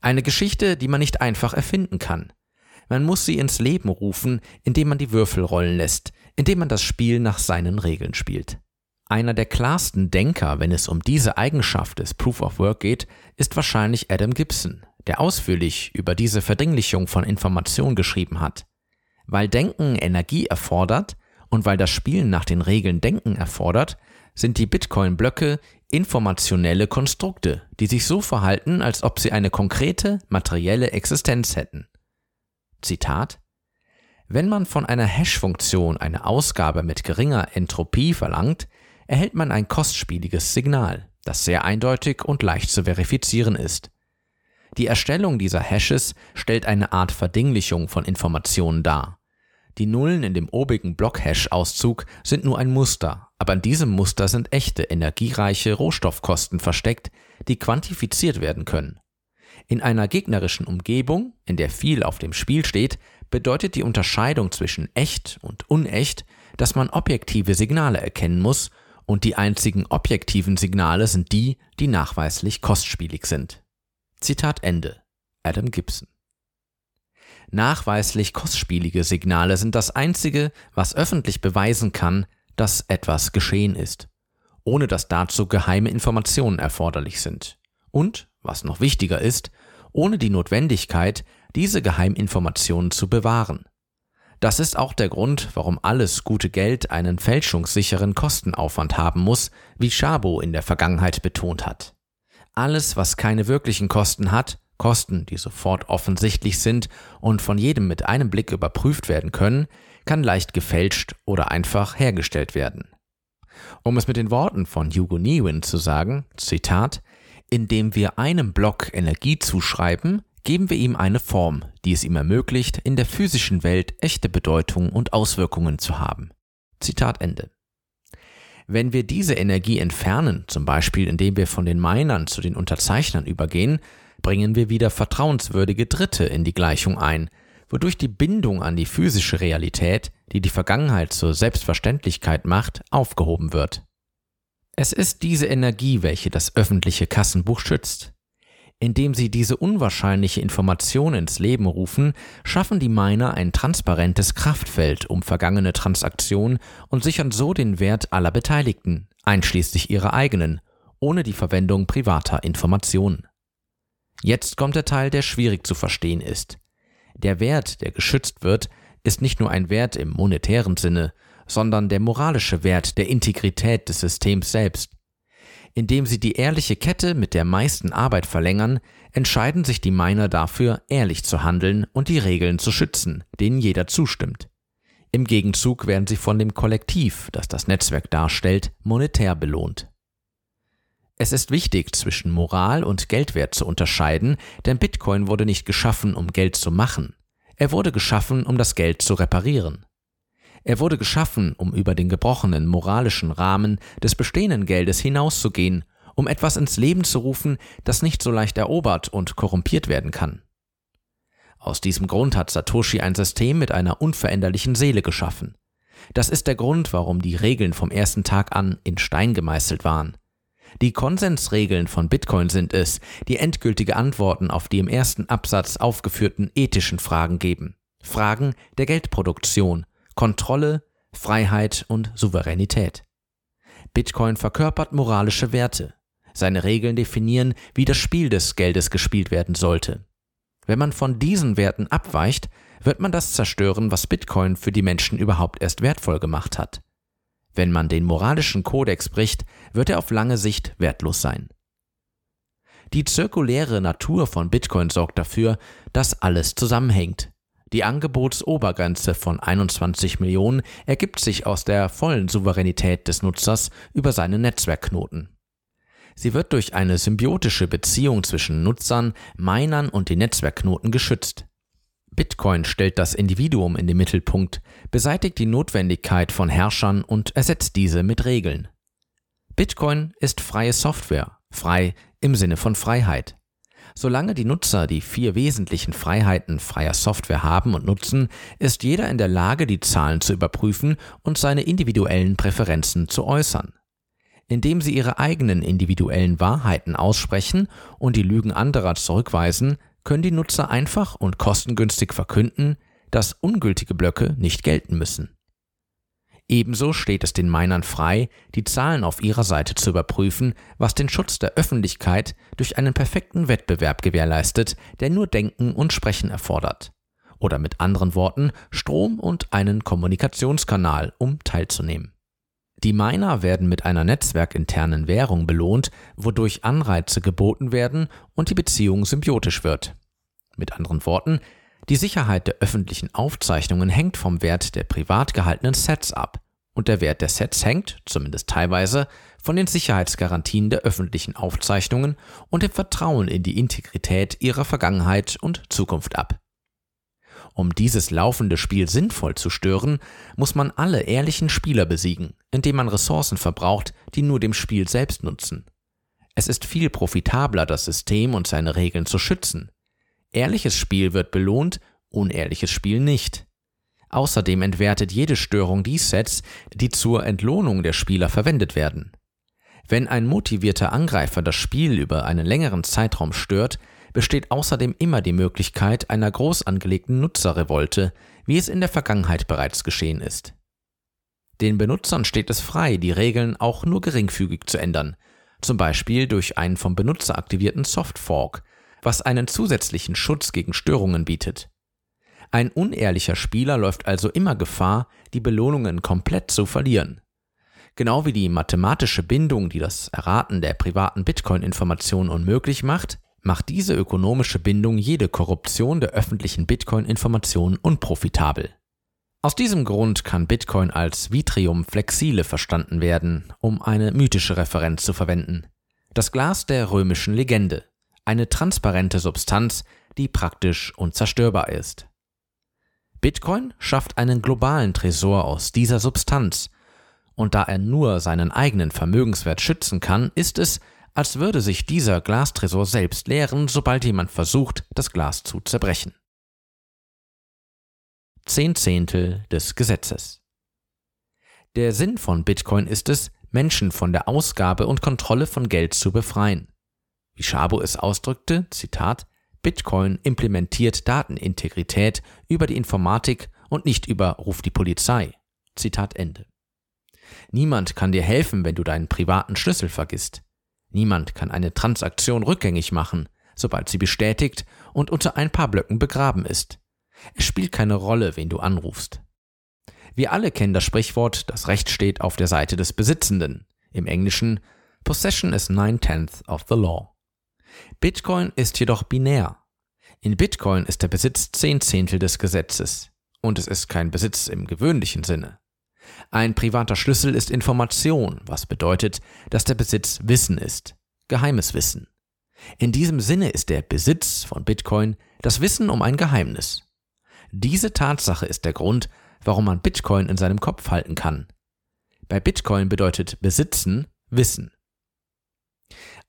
S2: Eine Geschichte, die man nicht einfach erfinden kann. Man muss sie ins Leben rufen, indem man die Würfel rollen lässt, indem man das Spiel nach seinen Regeln spielt. Einer der klarsten Denker, wenn es um diese Eigenschaft des Proof of Work geht, ist wahrscheinlich Adam Gibson, der ausführlich über diese Verdringlichung von Information geschrieben hat. Weil Denken Energie erfordert und weil das Spielen nach den Regeln Denken erfordert, sind die Bitcoin-Blöcke informationelle Konstrukte, die sich so verhalten, als ob sie eine konkrete, materielle Existenz hätten. Zitat Wenn man von einer Hash-Funktion eine Ausgabe mit geringer Entropie verlangt, erhält man ein kostspieliges Signal, das sehr eindeutig und leicht zu verifizieren ist. Die Erstellung dieser Hashes stellt eine Art Verdinglichung von Informationen dar. Die Nullen in dem obigen Block-Hash-Auszug sind nur ein Muster, aber in diesem Muster sind echte, energiereiche Rohstoffkosten versteckt, die quantifiziert werden können. In einer gegnerischen Umgebung, in der viel auf dem Spiel steht, bedeutet die Unterscheidung zwischen echt und unecht, dass man objektive Signale erkennen muss und die einzigen objektiven Signale sind die, die nachweislich kostspielig sind. Zitat Ende. Adam Gibson. Nachweislich kostspielige Signale sind das einzige, was öffentlich beweisen kann, dass etwas geschehen ist, ohne dass dazu geheime Informationen erforderlich sind. Und, was noch wichtiger ist, ohne die Notwendigkeit, diese Geheiminformationen zu bewahren. Das ist auch der Grund, warum alles gute Geld einen fälschungssicheren Kostenaufwand haben muss, wie Schabo in der Vergangenheit betont hat. Alles, was keine wirklichen Kosten hat, Kosten, die sofort offensichtlich sind und von jedem mit einem Blick überprüft werden können, kann leicht gefälscht oder einfach hergestellt werden. Um es mit den Worten von Hugo Newin zu sagen, Zitat, indem wir einem Block Energie zuschreiben, geben wir ihm eine Form, die es ihm ermöglicht, in der physischen Welt echte Bedeutung und Auswirkungen zu haben. Zitat Ende. Wenn wir diese Energie entfernen, zum Beispiel indem wir von den Minern zu den Unterzeichnern übergehen, bringen wir wieder vertrauenswürdige Dritte in die Gleichung ein, wodurch die Bindung an die physische Realität, die die Vergangenheit zur Selbstverständlichkeit macht, aufgehoben wird. Es ist diese Energie, welche das öffentliche Kassenbuch schützt. Indem sie diese unwahrscheinliche Information ins Leben rufen, schaffen die Miner ein transparentes Kraftfeld um vergangene Transaktionen und sichern so den Wert aller Beteiligten, einschließlich ihrer eigenen, ohne die Verwendung privater Informationen. Jetzt kommt der Teil, der schwierig zu verstehen ist. Der Wert, der geschützt wird, ist nicht nur ein Wert im monetären Sinne, sondern der moralische Wert der Integrität des Systems selbst. Indem sie die ehrliche Kette mit der meisten Arbeit verlängern, entscheiden sich die Miner dafür, ehrlich zu handeln und die Regeln zu schützen, denen jeder zustimmt. Im Gegenzug werden sie von dem Kollektiv, das das Netzwerk darstellt, monetär belohnt. Es ist wichtig, zwischen Moral und Geldwert zu unterscheiden, denn Bitcoin wurde nicht geschaffen, um Geld zu machen. Er wurde geschaffen, um das Geld zu reparieren. Er wurde geschaffen, um über den gebrochenen moralischen Rahmen des bestehenden Geldes hinauszugehen, um etwas ins Leben zu rufen, das nicht so leicht erobert und korrumpiert werden kann. Aus diesem Grund hat Satoshi ein System mit einer unveränderlichen Seele geschaffen. Das ist der Grund, warum die Regeln vom ersten Tag an in Stein gemeißelt waren. Die Konsensregeln von Bitcoin sind es, die endgültige Antworten auf die im ersten Absatz aufgeführten ethischen Fragen geben. Fragen der Geldproduktion, Kontrolle, Freiheit und Souveränität. Bitcoin verkörpert moralische Werte. Seine Regeln definieren, wie das Spiel des Geldes gespielt werden sollte. Wenn man von diesen Werten abweicht, wird man das zerstören, was Bitcoin für die Menschen überhaupt erst wertvoll gemacht hat. Wenn man den moralischen Kodex bricht, wird er auf lange Sicht wertlos sein. Die zirkuläre Natur von Bitcoin sorgt dafür, dass alles zusammenhängt. Die Angebotsobergrenze von 21 Millionen ergibt sich aus der vollen Souveränität des Nutzers über seine Netzwerkknoten. Sie wird durch eine symbiotische Beziehung zwischen Nutzern, Minern und den Netzwerkknoten geschützt. Bitcoin stellt das Individuum in den Mittelpunkt, beseitigt die Notwendigkeit von Herrschern und ersetzt diese mit Regeln. Bitcoin ist freie Software, frei im Sinne von Freiheit. Solange die Nutzer die vier wesentlichen Freiheiten freier Software haben und nutzen, ist jeder in der Lage, die Zahlen zu überprüfen und seine individuellen Präferenzen zu äußern. Indem sie ihre eigenen individuellen Wahrheiten aussprechen und die Lügen anderer zurückweisen, können die Nutzer einfach und kostengünstig verkünden, dass ungültige Blöcke nicht gelten müssen. Ebenso steht es den Minern frei, die Zahlen auf ihrer Seite zu überprüfen, was den Schutz der Öffentlichkeit durch einen perfekten Wettbewerb gewährleistet, der nur Denken und Sprechen erfordert. Oder mit anderen Worten Strom und einen Kommunikationskanal, um teilzunehmen. Die Miner werden mit einer netzwerkinternen Währung belohnt, wodurch Anreize geboten werden und die Beziehung symbiotisch wird. Mit anderen Worten, die Sicherheit der öffentlichen Aufzeichnungen hängt vom Wert der privat gehaltenen Sets ab und der Wert der Sets hängt, zumindest teilweise, von den Sicherheitsgarantien der öffentlichen Aufzeichnungen und dem Vertrauen in die Integrität ihrer Vergangenheit und Zukunft ab. Um dieses laufende Spiel sinnvoll zu stören, muss man alle ehrlichen Spieler besiegen, indem man Ressourcen verbraucht, die nur dem Spiel selbst nutzen. Es ist viel profitabler, das System und seine Regeln zu schützen. Ehrliches Spiel wird belohnt, unehrliches Spiel nicht. Außerdem entwertet jede Störung die Sets, die zur Entlohnung der Spieler verwendet werden. Wenn ein motivierter Angreifer das Spiel über einen längeren Zeitraum stört, besteht außerdem immer die Möglichkeit einer groß angelegten Nutzerrevolte, wie es in der Vergangenheit bereits geschehen ist. Den Benutzern steht es frei, die Regeln auch nur geringfügig zu ändern, zum Beispiel durch einen vom Benutzer aktivierten Softfork, was einen zusätzlichen Schutz gegen Störungen bietet. Ein unehrlicher Spieler läuft also immer Gefahr, die Belohnungen komplett zu verlieren. Genau wie die mathematische Bindung, die das Erraten der privaten Bitcoin-Informationen unmöglich macht, macht diese ökonomische Bindung jede Korruption der öffentlichen Bitcoin-Informationen unprofitabel. Aus diesem Grund kann Bitcoin als Vitrium flexile verstanden werden, um eine mythische Referenz zu verwenden. Das Glas der römischen Legende, eine transparente Substanz, die praktisch unzerstörbar ist. Bitcoin schafft einen globalen Tresor aus dieser Substanz, und da er nur seinen eigenen Vermögenswert schützen kann, ist es, als würde sich dieser Glastresor selbst leeren, sobald jemand versucht, das Glas zu zerbrechen. Zehn Zehntel des Gesetzes. Der Sinn von Bitcoin ist es, Menschen von der Ausgabe und Kontrolle von Geld zu befreien. Wie Schabo es ausdrückte, Zitat, Bitcoin implementiert Datenintegrität über die Informatik und nicht über Ruf die Polizei. Zitat Ende. Niemand kann dir helfen, wenn du deinen privaten Schlüssel vergisst. Niemand kann eine Transaktion rückgängig machen, sobald sie bestätigt und unter ein paar Blöcken begraben ist. Es spielt keine Rolle, wen du anrufst. Wir alle kennen das Sprichwort, das Recht steht auf der Seite des Besitzenden. Im Englischen Possession is nine tenths of the law. Bitcoin ist jedoch binär. In Bitcoin ist der Besitz zehn Zehntel des Gesetzes. Und es ist kein Besitz im gewöhnlichen Sinne. Ein privater Schlüssel ist Information, was bedeutet, dass der Besitz Wissen ist, geheimes Wissen. In diesem Sinne ist der Besitz von Bitcoin das Wissen um ein Geheimnis. Diese Tatsache ist der Grund, warum man Bitcoin in seinem Kopf halten kann. Bei Bitcoin bedeutet Besitzen Wissen.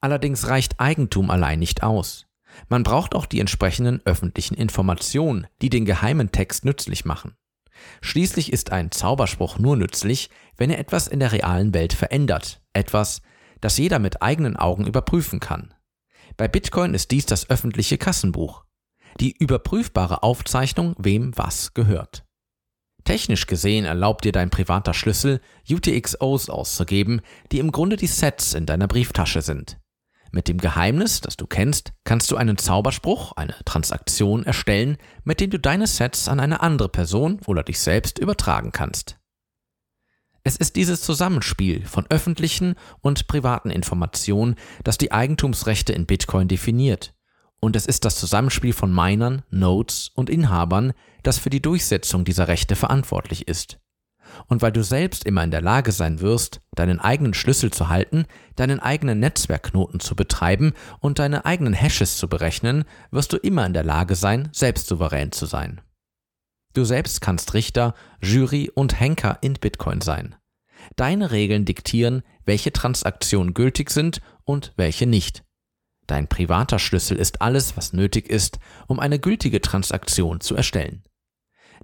S2: Allerdings reicht Eigentum allein nicht aus. Man braucht auch die entsprechenden öffentlichen Informationen, die den geheimen Text nützlich machen. Schließlich ist ein Zauberspruch nur nützlich, wenn er etwas in der realen Welt verändert, etwas, das jeder mit eigenen Augen überprüfen kann. Bei Bitcoin ist dies das öffentliche Kassenbuch, die überprüfbare Aufzeichnung, wem was gehört. Technisch gesehen erlaubt dir dein privater Schlüssel, UTXOs auszugeben, die im Grunde die Sets in deiner Brieftasche sind. Mit dem Geheimnis, das du kennst, kannst du einen Zauberspruch, eine Transaktion erstellen, mit dem du deine Sets an eine andere Person oder dich selbst übertragen kannst. Es ist dieses Zusammenspiel von öffentlichen und privaten Informationen, das die Eigentumsrechte in Bitcoin definiert. Und es ist das Zusammenspiel von Minern, Nodes und Inhabern, das für die Durchsetzung dieser Rechte verantwortlich ist und weil du selbst immer in der Lage sein wirst, deinen eigenen Schlüssel zu halten, deinen eigenen Netzwerkknoten zu betreiben und deine eigenen Hashes zu berechnen, wirst du immer in der Lage sein, selbst souverän zu sein. Du selbst kannst Richter, Jury und Henker in Bitcoin sein. Deine Regeln diktieren, welche Transaktionen gültig sind und welche nicht. Dein privater Schlüssel ist alles, was nötig ist, um eine gültige Transaktion zu erstellen.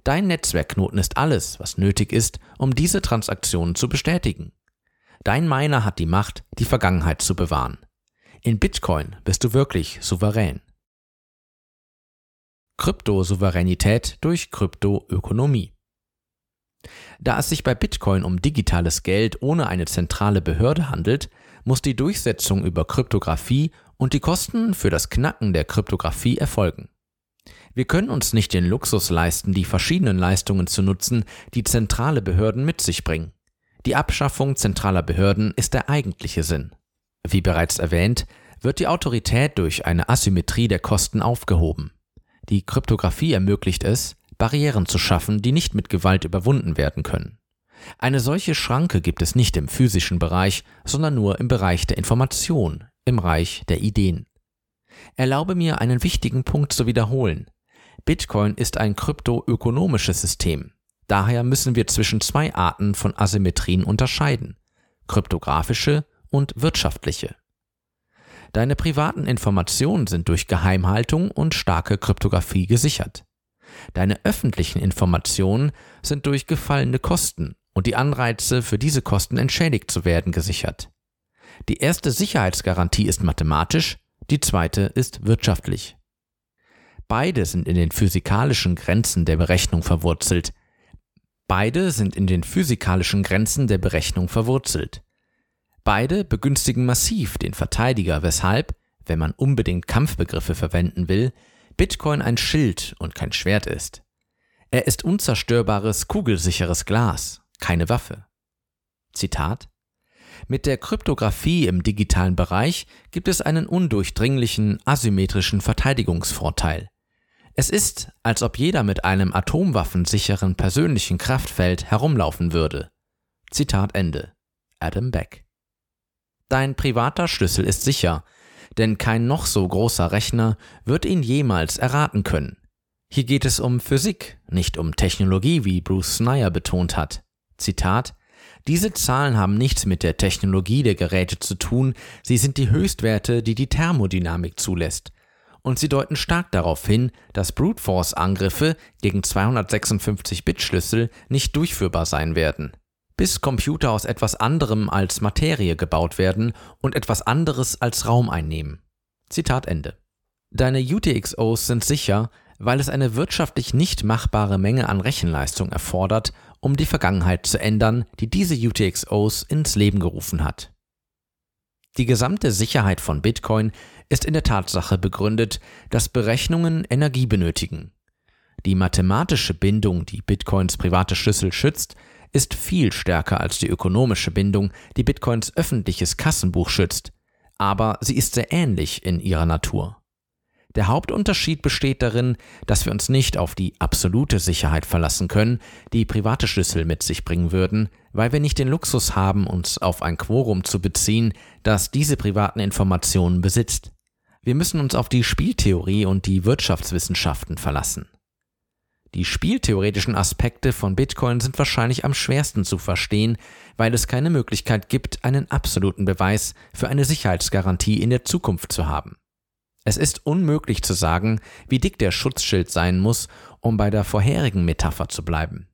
S2: Dein Netzwerkknoten ist alles, was nötig ist, um diese Transaktionen zu bestätigen. Dein Miner hat die Macht, die Vergangenheit zu bewahren. In Bitcoin bist du wirklich souverän. Kryptosouveränität durch Kryptoökonomie. Da es sich bei Bitcoin um digitales Geld ohne eine zentrale Behörde handelt, muss die Durchsetzung über Kryptographie und die Kosten für das Knacken der Kryptographie erfolgen. Wir können uns nicht den Luxus leisten, die verschiedenen Leistungen zu nutzen, die zentrale Behörden mit sich bringen. Die Abschaffung zentraler Behörden ist der eigentliche Sinn. Wie bereits erwähnt, wird die Autorität durch eine Asymmetrie der Kosten aufgehoben. Die Kryptographie ermöglicht es, Barrieren zu schaffen, die nicht mit Gewalt überwunden werden können. Eine solche Schranke gibt es nicht im physischen Bereich, sondern nur im Bereich der Information, im Reich der Ideen. Erlaube mir einen wichtigen Punkt zu wiederholen. Bitcoin ist ein kryptoökonomisches System. Daher müssen wir zwischen zwei Arten von Asymmetrien unterscheiden. Kryptografische und wirtschaftliche. Deine privaten Informationen sind durch Geheimhaltung und starke Kryptographie gesichert. Deine öffentlichen Informationen sind durch gefallene Kosten und die Anreize, für diese Kosten entschädigt zu werden, gesichert. Die erste Sicherheitsgarantie ist mathematisch, die zweite ist wirtschaftlich. Beide sind in den physikalischen Grenzen der Berechnung verwurzelt. Beide sind in den physikalischen Grenzen der Berechnung verwurzelt. Beide begünstigen massiv den Verteidiger, weshalb, wenn man unbedingt Kampfbegriffe verwenden will, Bitcoin ein Schild und kein Schwert ist. Er ist unzerstörbares, kugelsicheres Glas, keine Waffe. Zitat Mit der Kryptographie im digitalen Bereich gibt es einen undurchdringlichen, asymmetrischen Verteidigungsvorteil. Es ist, als ob jeder mit einem atomwaffensicheren persönlichen Kraftfeld herumlaufen würde. Zitat Ende. Adam Beck. Dein privater Schlüssel ist sicher, denn kein noch so großer Rechner wird ihn jemals erraten können. Hier geht es um Physik, nicht um Technologie, wie Bruce Snyder betont hat. Zitat diese Zahlen haben nichts mit der Technologie der Geräte zu tun, sie sind die Höchstwerte, die die Thermodynamik zulässt. Und sie deuten stark darauf hin, dass Brute Force Angriffe gegen 256-Bit-Schlüssel nicht durchführbar sein werden bis Computer aus etwas anderem als Materie gebaut werden und etwas anderes als Raum einnehmen. Zitat Ende. Deine UTXOs sind sicher, weil es eine wirtschaftlich nicht machbare Menge an Rechenleistung erfordert, um die Vergangenheit zu ändern, die diese UTXOs ins Leben gerufen hat. Die gesamte Sicherheit von Bitcoin ist in der Tatsache begründet, dass Berechnungen Energie benötigen. Die mathematische Bindung, die Bitcoins private Schlüssel schützt, ist viel stärker als die ökonomische Bindung, die Bitcoins öffentliches Kassenbuch schützt, aber sie ist sehr ähnlich in ihrer Natur. Der Hauptunterschied besteht darin, dass wir uns nicht auf die absolute Sicherheit verlassen können, die private Schlüssel mit sich bringen würden, weil wir nicht den Luxus haben, uns auf ein Quorum zu beziehen, das diese privaten Informationen besitzt. Wir müssen uns auf die Spieltheorie und die Wirtschaftswissenschaften verlassen. Die spieltheoretischen Aspekte von Bitcoin sind wahrscheinlich am schwersten zu verstehen, weil es keine Möglichkeit gibt, einen absoluten Beweis für eine Sicherheitsgarantie in der Zukunft zu haben. Es ist unmöglich zu sagen, wie dick der Schutzschild sein muss, um bei der vorherigen Metapher zu bleiben.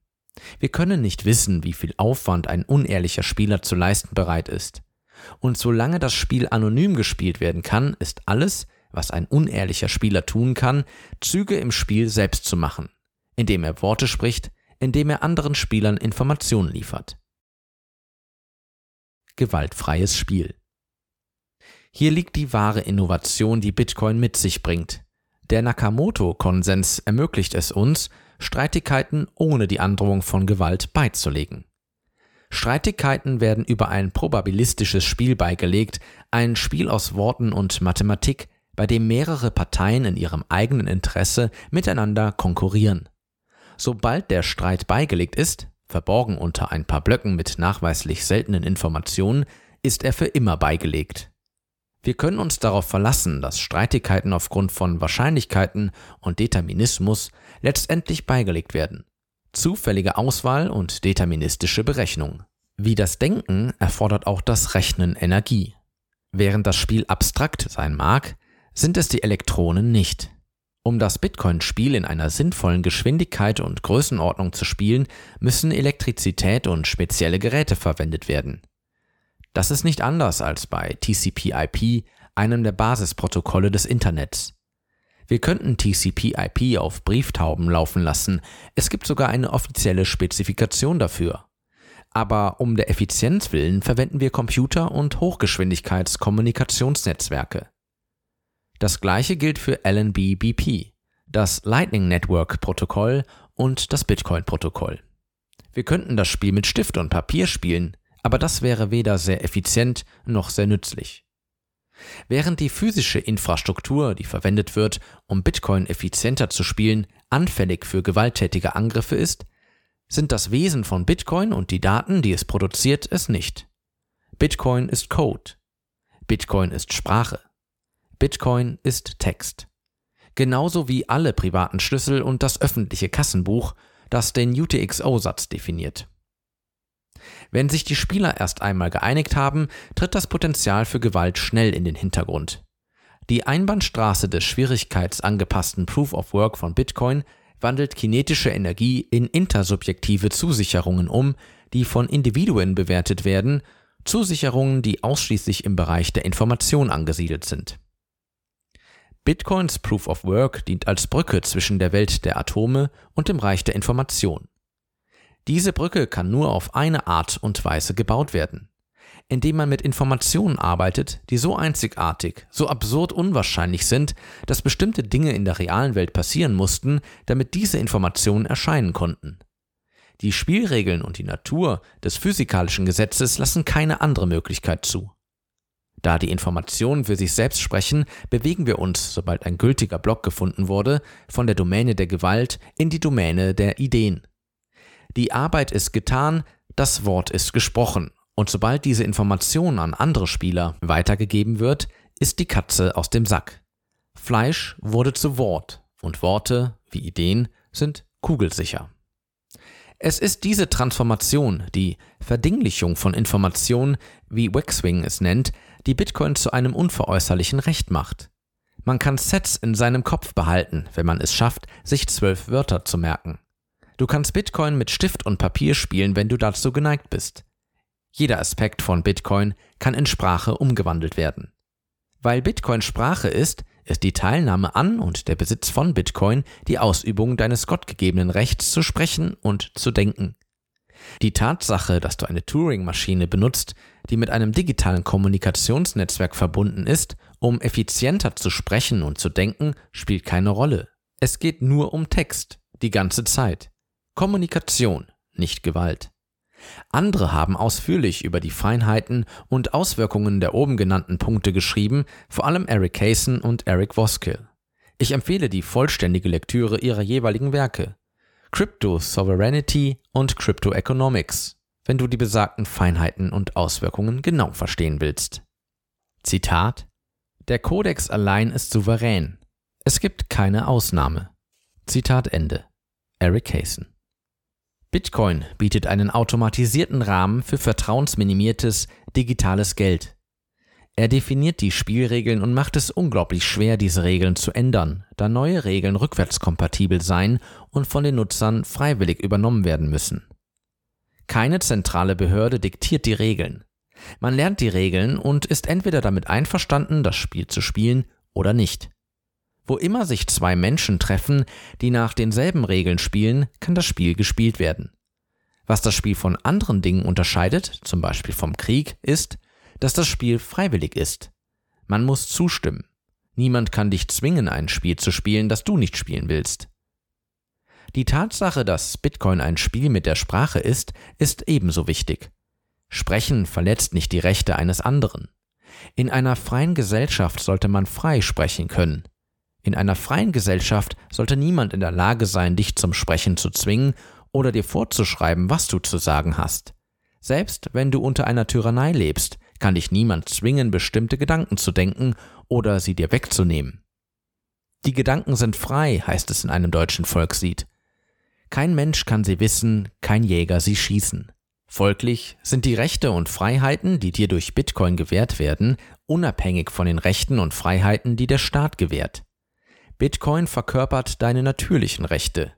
S2: Wir können nicht wissen, wie viel Aufwand ein unehrlicher Spieler zu leisten bereit ist. Und solange das Spiel anonym gespielt werden kann, ist alles, was ein unehrlicher Spieler tun kann, Züge im Spiel selbst zu machen indem er Worte spricht, indem er anderen Spielern Informationen liefert. Gewaltfreies Spiel. Hier liegt die wahre Innovation, die Bitcoin mit sich bringt. Der Nakamoto-Konsens ermöglicht es uns, Streitigkeiten ohne die Androhung von Gewalt beizulegen. Streitigkeiten werden über ein probabilistisches Spiel beigelegt, ein Spiel aus Worten und Mathematik, bei dem mehrere Parteien in ihrem eigenen Interesse miteinander konkurrieren. Sobald der Streit beigelegt ist, verborgen unter ein paar Blöcken mit nachweislich seltenen Informationen, ist er für immer beigelegt. Wir können uns darauf verlassen, dass Streitigkeiten aufgrund von Wahrscheinlichkeiten und Determinismus letztendlich beigelegt werden. Zufällige Auswahl und deterministische Berechnung. Wie das Denken erfordert auch das Rechnen Energie. Während das Spiel abstrakt sein mag, sind es die Elektronen nicht. Um das Bitcoin-Spiel in einer sinnvollen Geschwindigkeit und Größenordnung zu spielen, müssen Elektrizität und spezielle Geräte verwendet werden. Das ist nicht anders als bei TCP/IP, einem der Basisprotokolle des Internets. Wir könnten TCP/IP auf Brieftauben laufen lassen, es gibt sogar eine offizielle Spezifikation dafür. Aber um der Effizienz willen verwenden wir Computer und Hochgeschwindigkeitskommunikationsnetzwerke. Das gleiche gilt für LNB-BP, das Lightning Network Protokoll und das Bitcoin Protokoll. Wir könnten das Spiel mit Stift und Papier spielen, aber das wäre weder sehr effizient noch sehr nützlich. Während die physische Infrastruktur, die verwendet wird, um Bitcoin effizienter zu spielen, anfällig für gewalttätige Angriffe ist, sind das Wesen von Bitcoin und die Daten, die es produziert, es nicht. Bitcoin ist Code. Bitcoin ist Sprache. Bitcoin ist Text. Genauso wie alle privaten Schlüssel und das öffentliche Kassenbuch, das den UTXO-Satz definiert. Wenn sich die Spieler erst einmal geeinigt haben, tritt das Potenzial für Gewalt schnell in den Hintergrund. Die Einbahnstraße des schwierigkeitsangepassten Proof of Work von Bitcoin wandelt kinetische Energie in intersubjektive Zusicherungen um, die von Individuen bewertet werden, Zusicherungen, die ausschließlich im Bereich der Information angesiedelt sind. Bitcoins Proof of Work dient als Brücke zwischen der Welt der Atome und dem Reich der Information. Diese Brücke kann nur auf eine Art und Weise gebaut werden. indem man mit Informationen arbeitet, die so einzigartig, so absurd unwahrscheinlich sind, dass bestimmte Dinge in der realen Welt passieren mussten, damit diese Informationen erscheinen konnten. Die Spielregeln und die Natur des physikalischen Gesetzes lassen keine andere Möglichkeit zu. Da die Informationen für sich selbst sprechen, bewegen wir uns, sobald ein gültiger Block gefunden wurde, von der Domäne der Gewalt in die Domäne der Ideen. Die Arbeit ist getan, das Wort ist gesprochen, und sobald diese Information an andere Spieler weitergegeben wird, ist die Katze aus dem Sack. Fleisch wurde zu Wort, und Worte, wie Ideen, sind kugelsicher. Es ist diese Transformation, die Verdinglichung von Informationen, wie Waxwing es nennt, die Bitcoin zu einem unveräußerlichen Recht macht. Man kann Sets in seinem Kopf behalten, wenn man es schafft, sich zwölf Wörter zu merken. Du kannst Bitcoin mit Stift und Papier spielen, wenn du dazu geneigt bist. Jeder Aspekt von Bitcoin kann in Sprache umgewandelt werden. Weil Bitcoin Sprache ist, ist die Teilnahme an und der Besitz von Bitcoin die Ausübung deines gottgegebenen Rechts zu sprechen und zu denken. Die Tatsache, dass du eine Turing-Maschine benutzt, die mit einem digitalen Kommunikationsnetzwerk verbunden ist, um effizienter zu sprechen und zu denken, spielt keine Rolle. Es geht nur um Text, die ganze Zeit. Kommunikation, nicht Gewalt. Andere haben ausführlich über die Feinheiten und Auswirkungen der oben genannten Punkte geschrieben, vor allem Eric Kaysen und Eric Voskill. Ich empfehle die vollständige Lektüre ihrer jeweiligen Werke. Crypto Sovereignty und Crypto Economics, wenn du die besagten Feinheiten und Auswirkungen genau verstehen willst. Zitat Der Kodex allein ist souverän. Es gibt keine Ausnahme. Zitat Ende. Eric Kaysen Bitcoin bietet einen automatisierten Rahmen für vertrauensminimiertes digitales Geld. Er definiert die Spielregeln und macht es unglaublich schwer, diese Regeln zu ändern, da neue Regeln rückwärtskompatibel sein und von den Nutzern freiwillig übernommen werden müssen. Keine zentrale Behörde diktiert die Regeln. Man lernt die Regeln und ist entweder damit einverstanden, das Spiel zu spielen oder nicht. Wo immer sich zwei Menschen treffen, die nach denselben Regeln spielen, kann das Spiel gespielt werden. Was das Spiel von anderen Dingen unterscheidet, zum Beispiel vom Krieg, ist, dass das Spiel freiwillig ist. Man muss zustimmen. Niemand kann dich zwingen, ein Spiel zu spielen, das du nicht spielen willst. Die Tatsache, dass Bitcoin ein Spiel mit der Sprache ist, ist ebenso wichtig. Sprechen verletzt nicht die Rechte eines anderen. In einer freien Gesellschaft sollte man frei sprechen können. In einer freien Gesellschaft sollte niemand in der Lage sein, dich zum Sprechen zu zwingen oder dir vorzuschreiben, was du zu sagen hast. Selbst wenn du unter einer Tyrannei lebst, kann dich niemand zwingen, bestimmte Gedanken zu denken oder sie dir wegzunehmen. Die Gedanken sind frei, heißt es in einem deutschen Volkslied. Kein Mensch kann sie wissen, kein Jäger sie schießen. Folglich sind die Rechte und Freiheiten, die dir durch Bitcoin gewährt werden, unabhängig von den Rechten und Freiheiten, die der Staat gewährt. Bitcoin verkörpert deine natürlichen Rechte.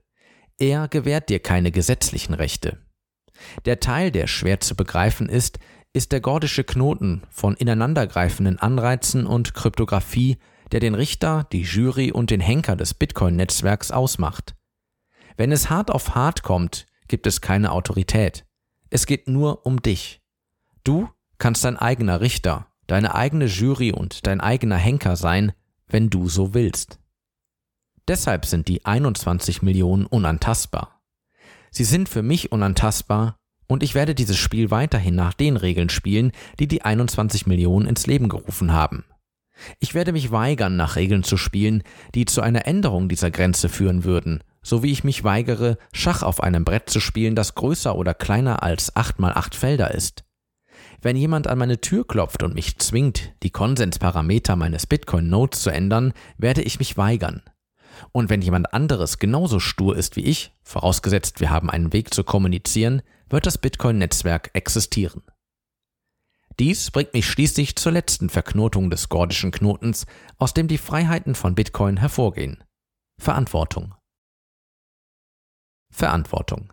S2: Er gewährt dir keine gesetzlichen Rechte. Der Teil, der schwer zu begreifen ist, ist der gordische Knoten von ineinandergreifenden Anreizen und Kryptographie, der den Richter, die Jury und den Henker des Bitcoin-Netzwerks ausmacht. Wenn es hart auf hart kommt, gibt es keine Autorität. Es geht nur um dich. Du kannst dein eigener Richter, deine eigene Jury und dein eigener Henker sein, wenn du so willst. Deshalb sind die 21 Millionen unantastbar. Sie sind für mich unantastbar und ich werde dieses Spiel weiterhin nach den Regeln spielen, die die 21 Millionen ins Leben gerufen haben. Ich werde mich weigern, nach Regeln zu spielen, die zu einer Änderung dieser Grenze führen würden, so wie ich mich weigere, Schach auf einem Brett zu spielen, das größer oder kleiner als 8 mal 8 Felder ist. Wenn jemand an meine Tür klopft und mich zwingt, die Konsensparameter meines Bitcoin-Nodes zu ändern, werde ich mich weigern. Und wenn jemand anderes genauso stur ist wie ich, vorausgesetzt wir haben einen Weg zu kommunizieren, wird das Bitcoin-Netzwerk existieren. Dies bringt mich schließlich zur letzten Verknotung des gordischen Knotens, aus dem die Freiheiten von Bitcoin hervorgehen. Verantwortung. Verantwortung.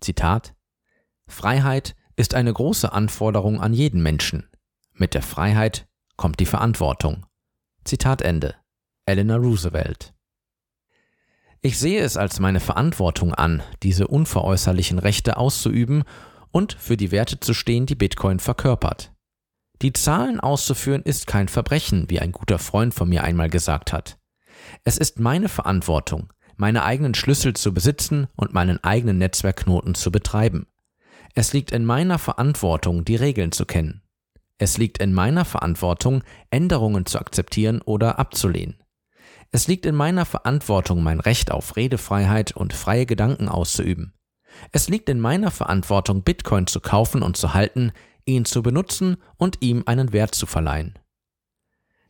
S2: Zitat Freiheit ist eine große Anforderung an jeden Menschen. Mit der Freiheit kommt die Verantwortung. Zitat Ende. Eleanor Roosevelt ich sehe es als meine Verantwortung an, diese unveräußerlichen Rechte auszuüben und für die Werte zu stehen, die Bitcoin verkörpert. Die Zahlen auszuführen ist kein Verbrechen, wie ein guter Freund von mir einmal gesagt hat. Es ist meine Verantwortung, meine eigenen Schlüssel zu besitzen und meinen eigenen Netzwerkknoten zu betreiben. Es liegt in meiner Verantwortung, die Regeln zu kennen. Es liegt in meiner Verantwortung, Änderungen zu akzeptieren oder abzulehnen. Es liegt in meiner Verantwortung, mein Recht auf Redefreiheit und freie Gedanken auszuüben. Es liegt in meiner Verantwortung, Bitcoin zu kaufen und zu halten, ihn zu benutzen und ihm einen Wert zu verleihen.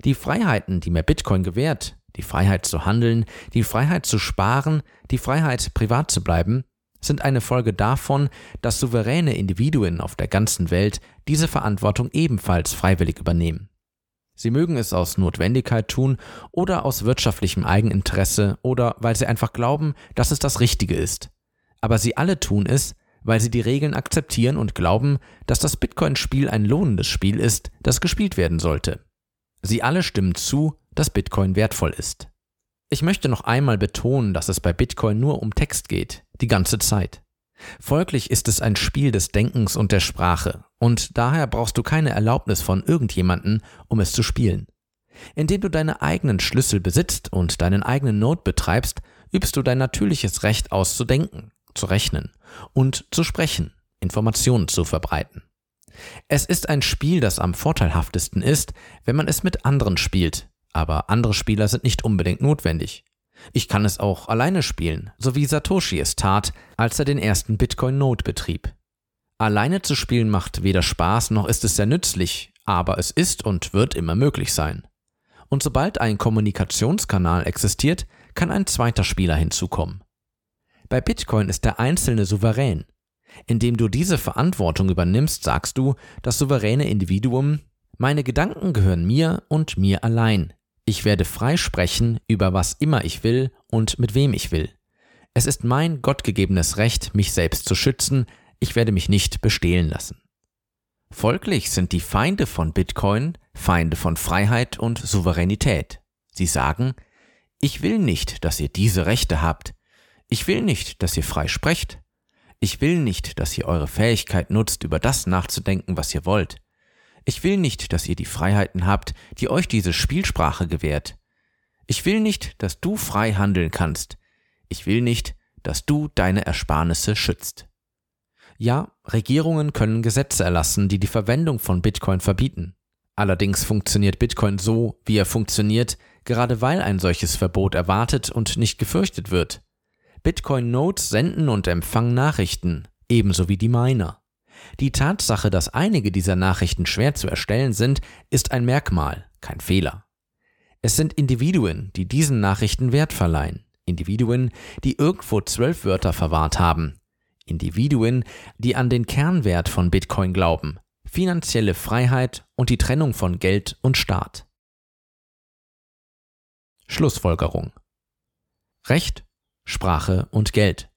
S2: Die Freiheiten, die mir Bitcoin gewährt, die Freiheit zu handeln, die Freiheit zu sparen, die Freiheit privat zu bleiben, sind eine Folge davon, dass souveräne Individuen auf der ganzen Welt diese Verantwortung ebenfalls freiwillig übernehmen. Sie mögen es aus Notwendigkeit tun oder aus wirtschaftlichem Eigeninteresse oder weil sie einfach glauben, dass es das Richtige ist. Aber sie alle tun es, weil sie die Regeln akzeptieren und glauben, dass das Bitcoin-Spiel ein lohnendes Spiel ist, das gespielt werden sollte. Sie alle stimmen zu, dass Bitcoin wertvoll ist. Ich möchte noch einmal betonen, dass es bei Bitcoin nur um Text geht, die ganze Zeit. Folglich ist es ein Spiel des Denkens und der Sprache, und daher brauchst du keine Erlaubnis von irgendjemanden, um es zu spielen. Indem du deine eigenen Schlüssel besitzt und deinen eigenen Node betreibst, übst du dein natürliches Recht aus zu denken, zu rechnen und zu sprechen, Informationen zu verbreiten. Es ist ein Spiel, das am vorteilhaftesten ist, wenn man es mit anderen spielt, aber andere Spieler sind nicht unbedingt notwendig. Ich kann es auch alleine spielen, so wie Satoshi es tat, als er den ersten Bitcoin-Node betrieb. Alleine zu spielen macht weder Spaß noch ist es sehr nützlich, aber es ist und wird immer möglich sein. Und sobald ein Kommunikationskanal existiert, kann ein zweiter Spieler hinzukommen. Bei Bitcoin ist der Einzelne souverän. Indem du diese Verantwortung übernimmst, sagst du, das souveräne Individuum, meine Gedanken gehören mir und mir allein. Ich werde frei sprechen über was immer ich will und mit wem ich will. Es ist mein gottgegebenes Recht, mich selbst zu schützen, ich werde mich nicht bestehlen lassen. Folglich sind die Feinde von Bitcoin Feinde von Freiheit und Souveränität. Sie sagen, ich will nicht, dass ihr diese Rechte habt. Ich will nicht, dass ihr frei sprecht. Ich will nicht, dass ihr eure Fähigkeit nutzt, über das nachzudenken, was ihr wollt. Ich will nicht, dass ihr die Freiheiten habt, die euch diese Spielsprache gewährt. Ich will nicht, dass du frei handeln kannst. Ich will nicht, dass du deine Ersparnisse schützt. Ja, Regierungen können Gesetze erlassen, die die Verwendung von Bitcoin verbieten. Allerdings funktioniert Bitcoin so, wie er funktioniert, gerade weil ein solches Verbot erwartet und nicht gefürchtet wird. Bitcoin-Nodes senden und empfangen Nachrichten, ebenso wie die Miner. Die Tatsache, dass einige dieser Nachrichten schwer zu erstellen sind, ist ein Merkmal, kein Fehler. Es sind Individuen, die diesen Nachrichten Wert verleihen. Individuen, die irgendwo zwölf Wörter verwahrt haben. Individuen, die an den Kernwert von Bitcoin glauben, finanzielle Freiheit und die Trennung von Geld und Staat. Schlussfolgerung Recht, Sprache und Geld.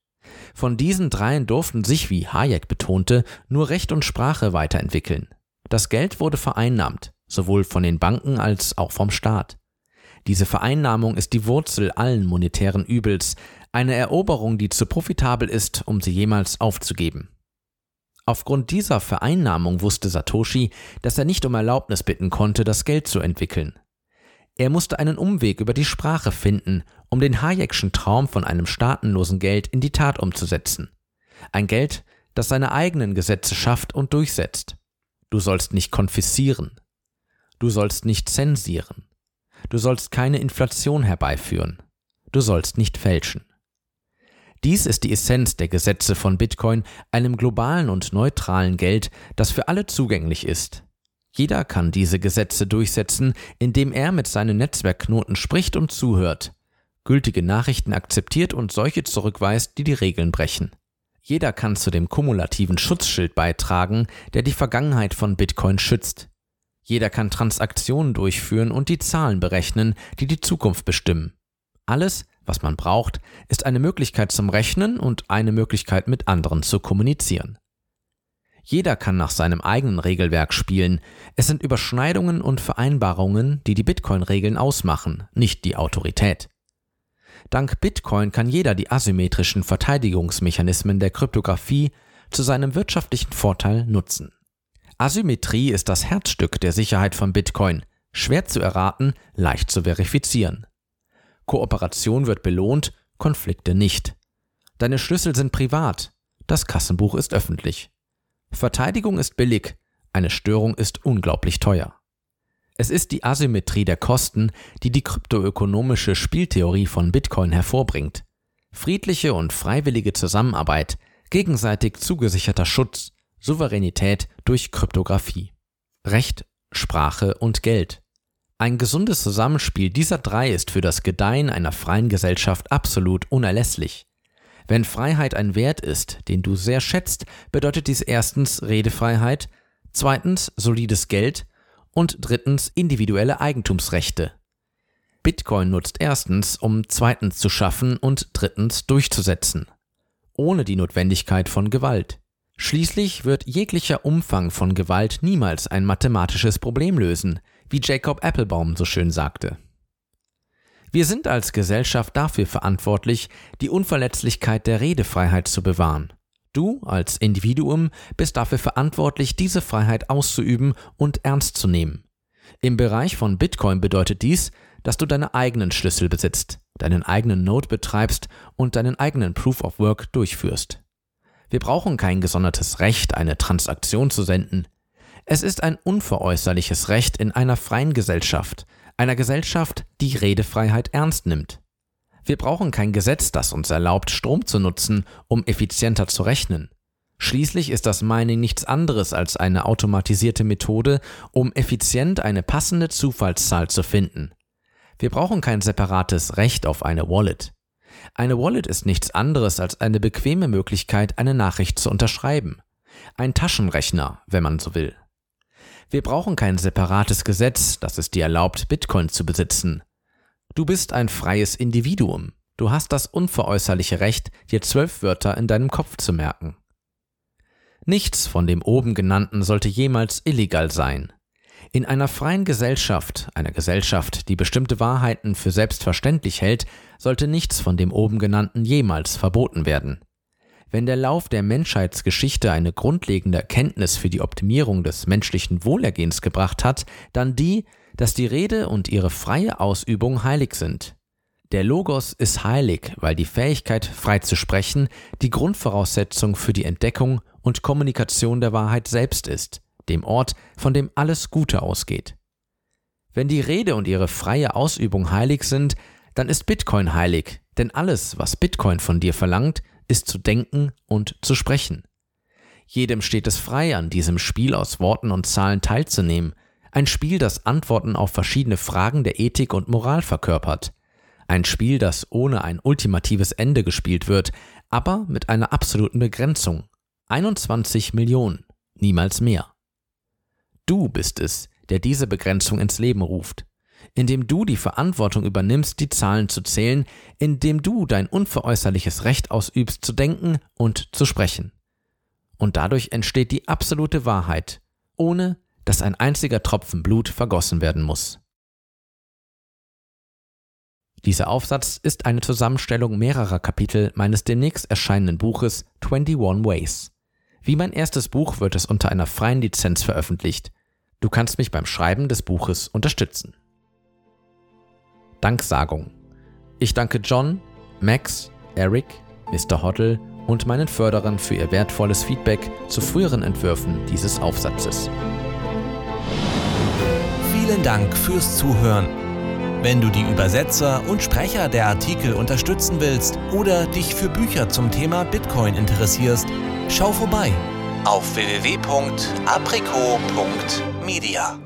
S2: Von diesen dreien durften sich, wie Hayek betonte, nur Recht und Sprache weiterentwickeln. Das Geld wurde vereinnahmt, sowohl von den Banken als auch vom Staat. Diese Vereinnahmung ist die Wurzel allen monetären Übels, eine Eroberung, die zu profitabel ist, um sie jemals aufzugeben. Aufgrund dieser Vereinnahmung wusste Satoshi, dass er nicht um Erlaubnis bitten konnte, das Geld zu entwickeln. Er musste einen Umweg über die Sprache finden, um den Hayekschen Traum von einem staatenlosen Geld in die Tat umzusetzen. Ein Geld, das seine eigenen Gesetze schafft und durchsetzt. Du sollst nicht konfiszieren. Du sollst nicht zensieren. Du sollst keine Inflation herbeiführen. Du sollst nicht fälschen. Dies ist die Essenz der Gesetze von Bitcoin, einem globalen und neutralen Geld, das für alle zugänglich ist, jeder kann diese Gesetze durchsetzen, indem er mit seinen Netzwerkknoten spricht und zuhört, gültige Nachrichten akzeptiert und solche zurückweist, die die Regeln brechen. Jeder kann zu dem kumulativen Schutzschild beitragen, der die Vergangenheit von Bitcoin schützt. Jeder kann Transaktionen durchführen und die Zahlen berechnen, die die Zukunft bestimmen. Alles, was man braucht, ist eine Möglichkeit zum Rechnen und eine Möglichkeit mit anderen zu kommunizieren. Jeder kann nach seinem eigenen Regelwerk spielen. Es sind Überschneidungen und Vereinbarungen, die die Bitcoin-Regeln ausmachen, nicht die Autorität. Dank Bitcoin kann jeder die asymmetrischen Verteidigungsmechanismen der Kryptographie, zu seinem wirtschaftlichen Vorteil nutzen. Asymmetrie ist das Herzstück der Sicherheit von Bitcoin, schwer zu erraten, leicht zu verifizieren. Kooperation wird belohnt, Konflikte nicht. Deine Schlüssel sind privat, das Kassenbuch ist öffentlich. Verteidigung ist billig, eine Störung ist unglaublich teuer. Es ist die Asymmetrie der Kosten, die die kryptoökonomische Spieltheorie von Bitcoin hervorbringt. Friedliche und freiwillige Zusammenarbeit, gegenseitig zugesicherter Schutz, Souveränität durch Kryptographie. Recht, Sprache und Geld. Ein gesundes Zusammenspiel dieser drei ist für das Gedeihen einer freien Gesellschaft absolut unerlässlich. Wenn Freiheit ein Wert ist, den du sehr schätzt, bedeutet dies erstens Redefreiheit, zweitens solides Geld und drittens individuelle Eigentumsrechte. Bitcoin nutzt erstens, um zweitens zu schaffen und drittens durchzusetzen, ohne die Notwendigkeit von Gewalt. Schließlich wird jeglicher Umfang von Gewalt niemals ein mathematisches Problem lösen, wie Jacob Applebaum so schön sagte. Wir sind als Gesellschaft dafür verantwortlich, die Unverletzlichkeit der Redefreiheit zu bewahren. Du als Individuum bist dafür verantwortlich, diese Freiheit auszuüben und ernst zu nehmen. Im Bereich von Bitcoin bedeutet dies, dass du deine eigenen Schlüssel besitzt, deinen eigenen Node betreibst und deinen eigenen Proof of Work durchführst. Wir brauchen kein gesondertes Recht, eine Transaktion zu senden. Es ist ein unveräußerliches Recht in einer freien Gesellschaft, einer Gesellschaft, die Redefreiheit ernst nimmt. Wir brauchen kein Gesetz, das uns erlaubt, Strom zu nutzen, um effizienter zu rechnen. Schließlich ist das Mining nichts anderes als eine automatisierte Methode, um effizient eine passende Zufallszahl zu finden. Wir brauchen kein separates Recht auf eine Wallet. Eine Wallet ist nichts anderes als eine bequeme Möglichkeit, eine Nachricht zu unterschreiben. Ein Taschenrechner, wenn man so will. Wir brauchen kein separates Gesetz, das es dir erlaubt, Bitcoin zu besitzen. Du bist ein freies Individuum. Du hast das unveräußerliche Recht, dir zwölf Wörter in deinem Kopf zu merken. Nichts von dem oben genannten sollte jemals illegal sein. In einer freien Gesellschaft, einer Gesellschaft, die bestimmte Wahrheiten für selbstverständlich hält, sollte nichts von dem oben genannten jemals verboten werden. Wenn der Lauf der Menschheitsgeschichte eine grundlegende Erkenntnis für die Optimierung des menschlichen Wohlergehens gebracht hat, dann die, dass die Rede und ihre freie Ausübung heilig sind. Der Logos ist heilig, weil die Fähigkeit, frei zu sprechen, die Grundvoraussetzung für die Entdeckung und Kommunikation der Wahrheit selbst ist, dem Ort, von dem alles Gute ausgeht. Wenn die Rede und ihre freie Ausübung heilig sind, dann ist Bitcoin heilig, denn alles, was Bitcoin von dir verlangt, ist zu denken und zu sprechen. Jedem steht es frei, an diesem Spiel aus Worten und Zahlen teilzunehmen, ein Spiel, das Antworten auf verschiedene Fragen der Ethik und Moral verkörpert, ein Spiel, das ohne ein ultimatives Ende gespielt wird, aber mit einer absoluten Begrenzung. 21 Millionen, niemals mehr. Du bist es, der diese Begrenzung ins Leben ruft indem du die Verantwortung übernimmst, die Zahlen zu zählen, indem du dein unveräußerliches Recht ausübst, zu denken und zu sprechen. Und dadurch entsteht die absolute Wahrheit, ohne dass ein einziger Tropfen Blut vergossen werden muss. Dieser Aufsatz ist eine Zusammenstellung mehrerer Kapitel meines demnächst erscheinenden Buches 21 Ways. Wie mein erstes Buch wird es unter einer freien Lizenz veröffentlicht. Du kannst mich beim Schreiben des Buches unterstützen. Danksagung. Ich danke John, Max, Eric, Mr. Hoddle und meinen Förderern für ihr wertvolles Feedback zu früheren Entwürfen dieses Aufsatzes.
S1: Vielen Dank fürs Zuhören. Wenn du die Übersetzer und Sprecher der Artikel unterstützen willst oder dich für Bücher zum Thema Bitcoin interessierst, schau vorbei auf www.aprico.media.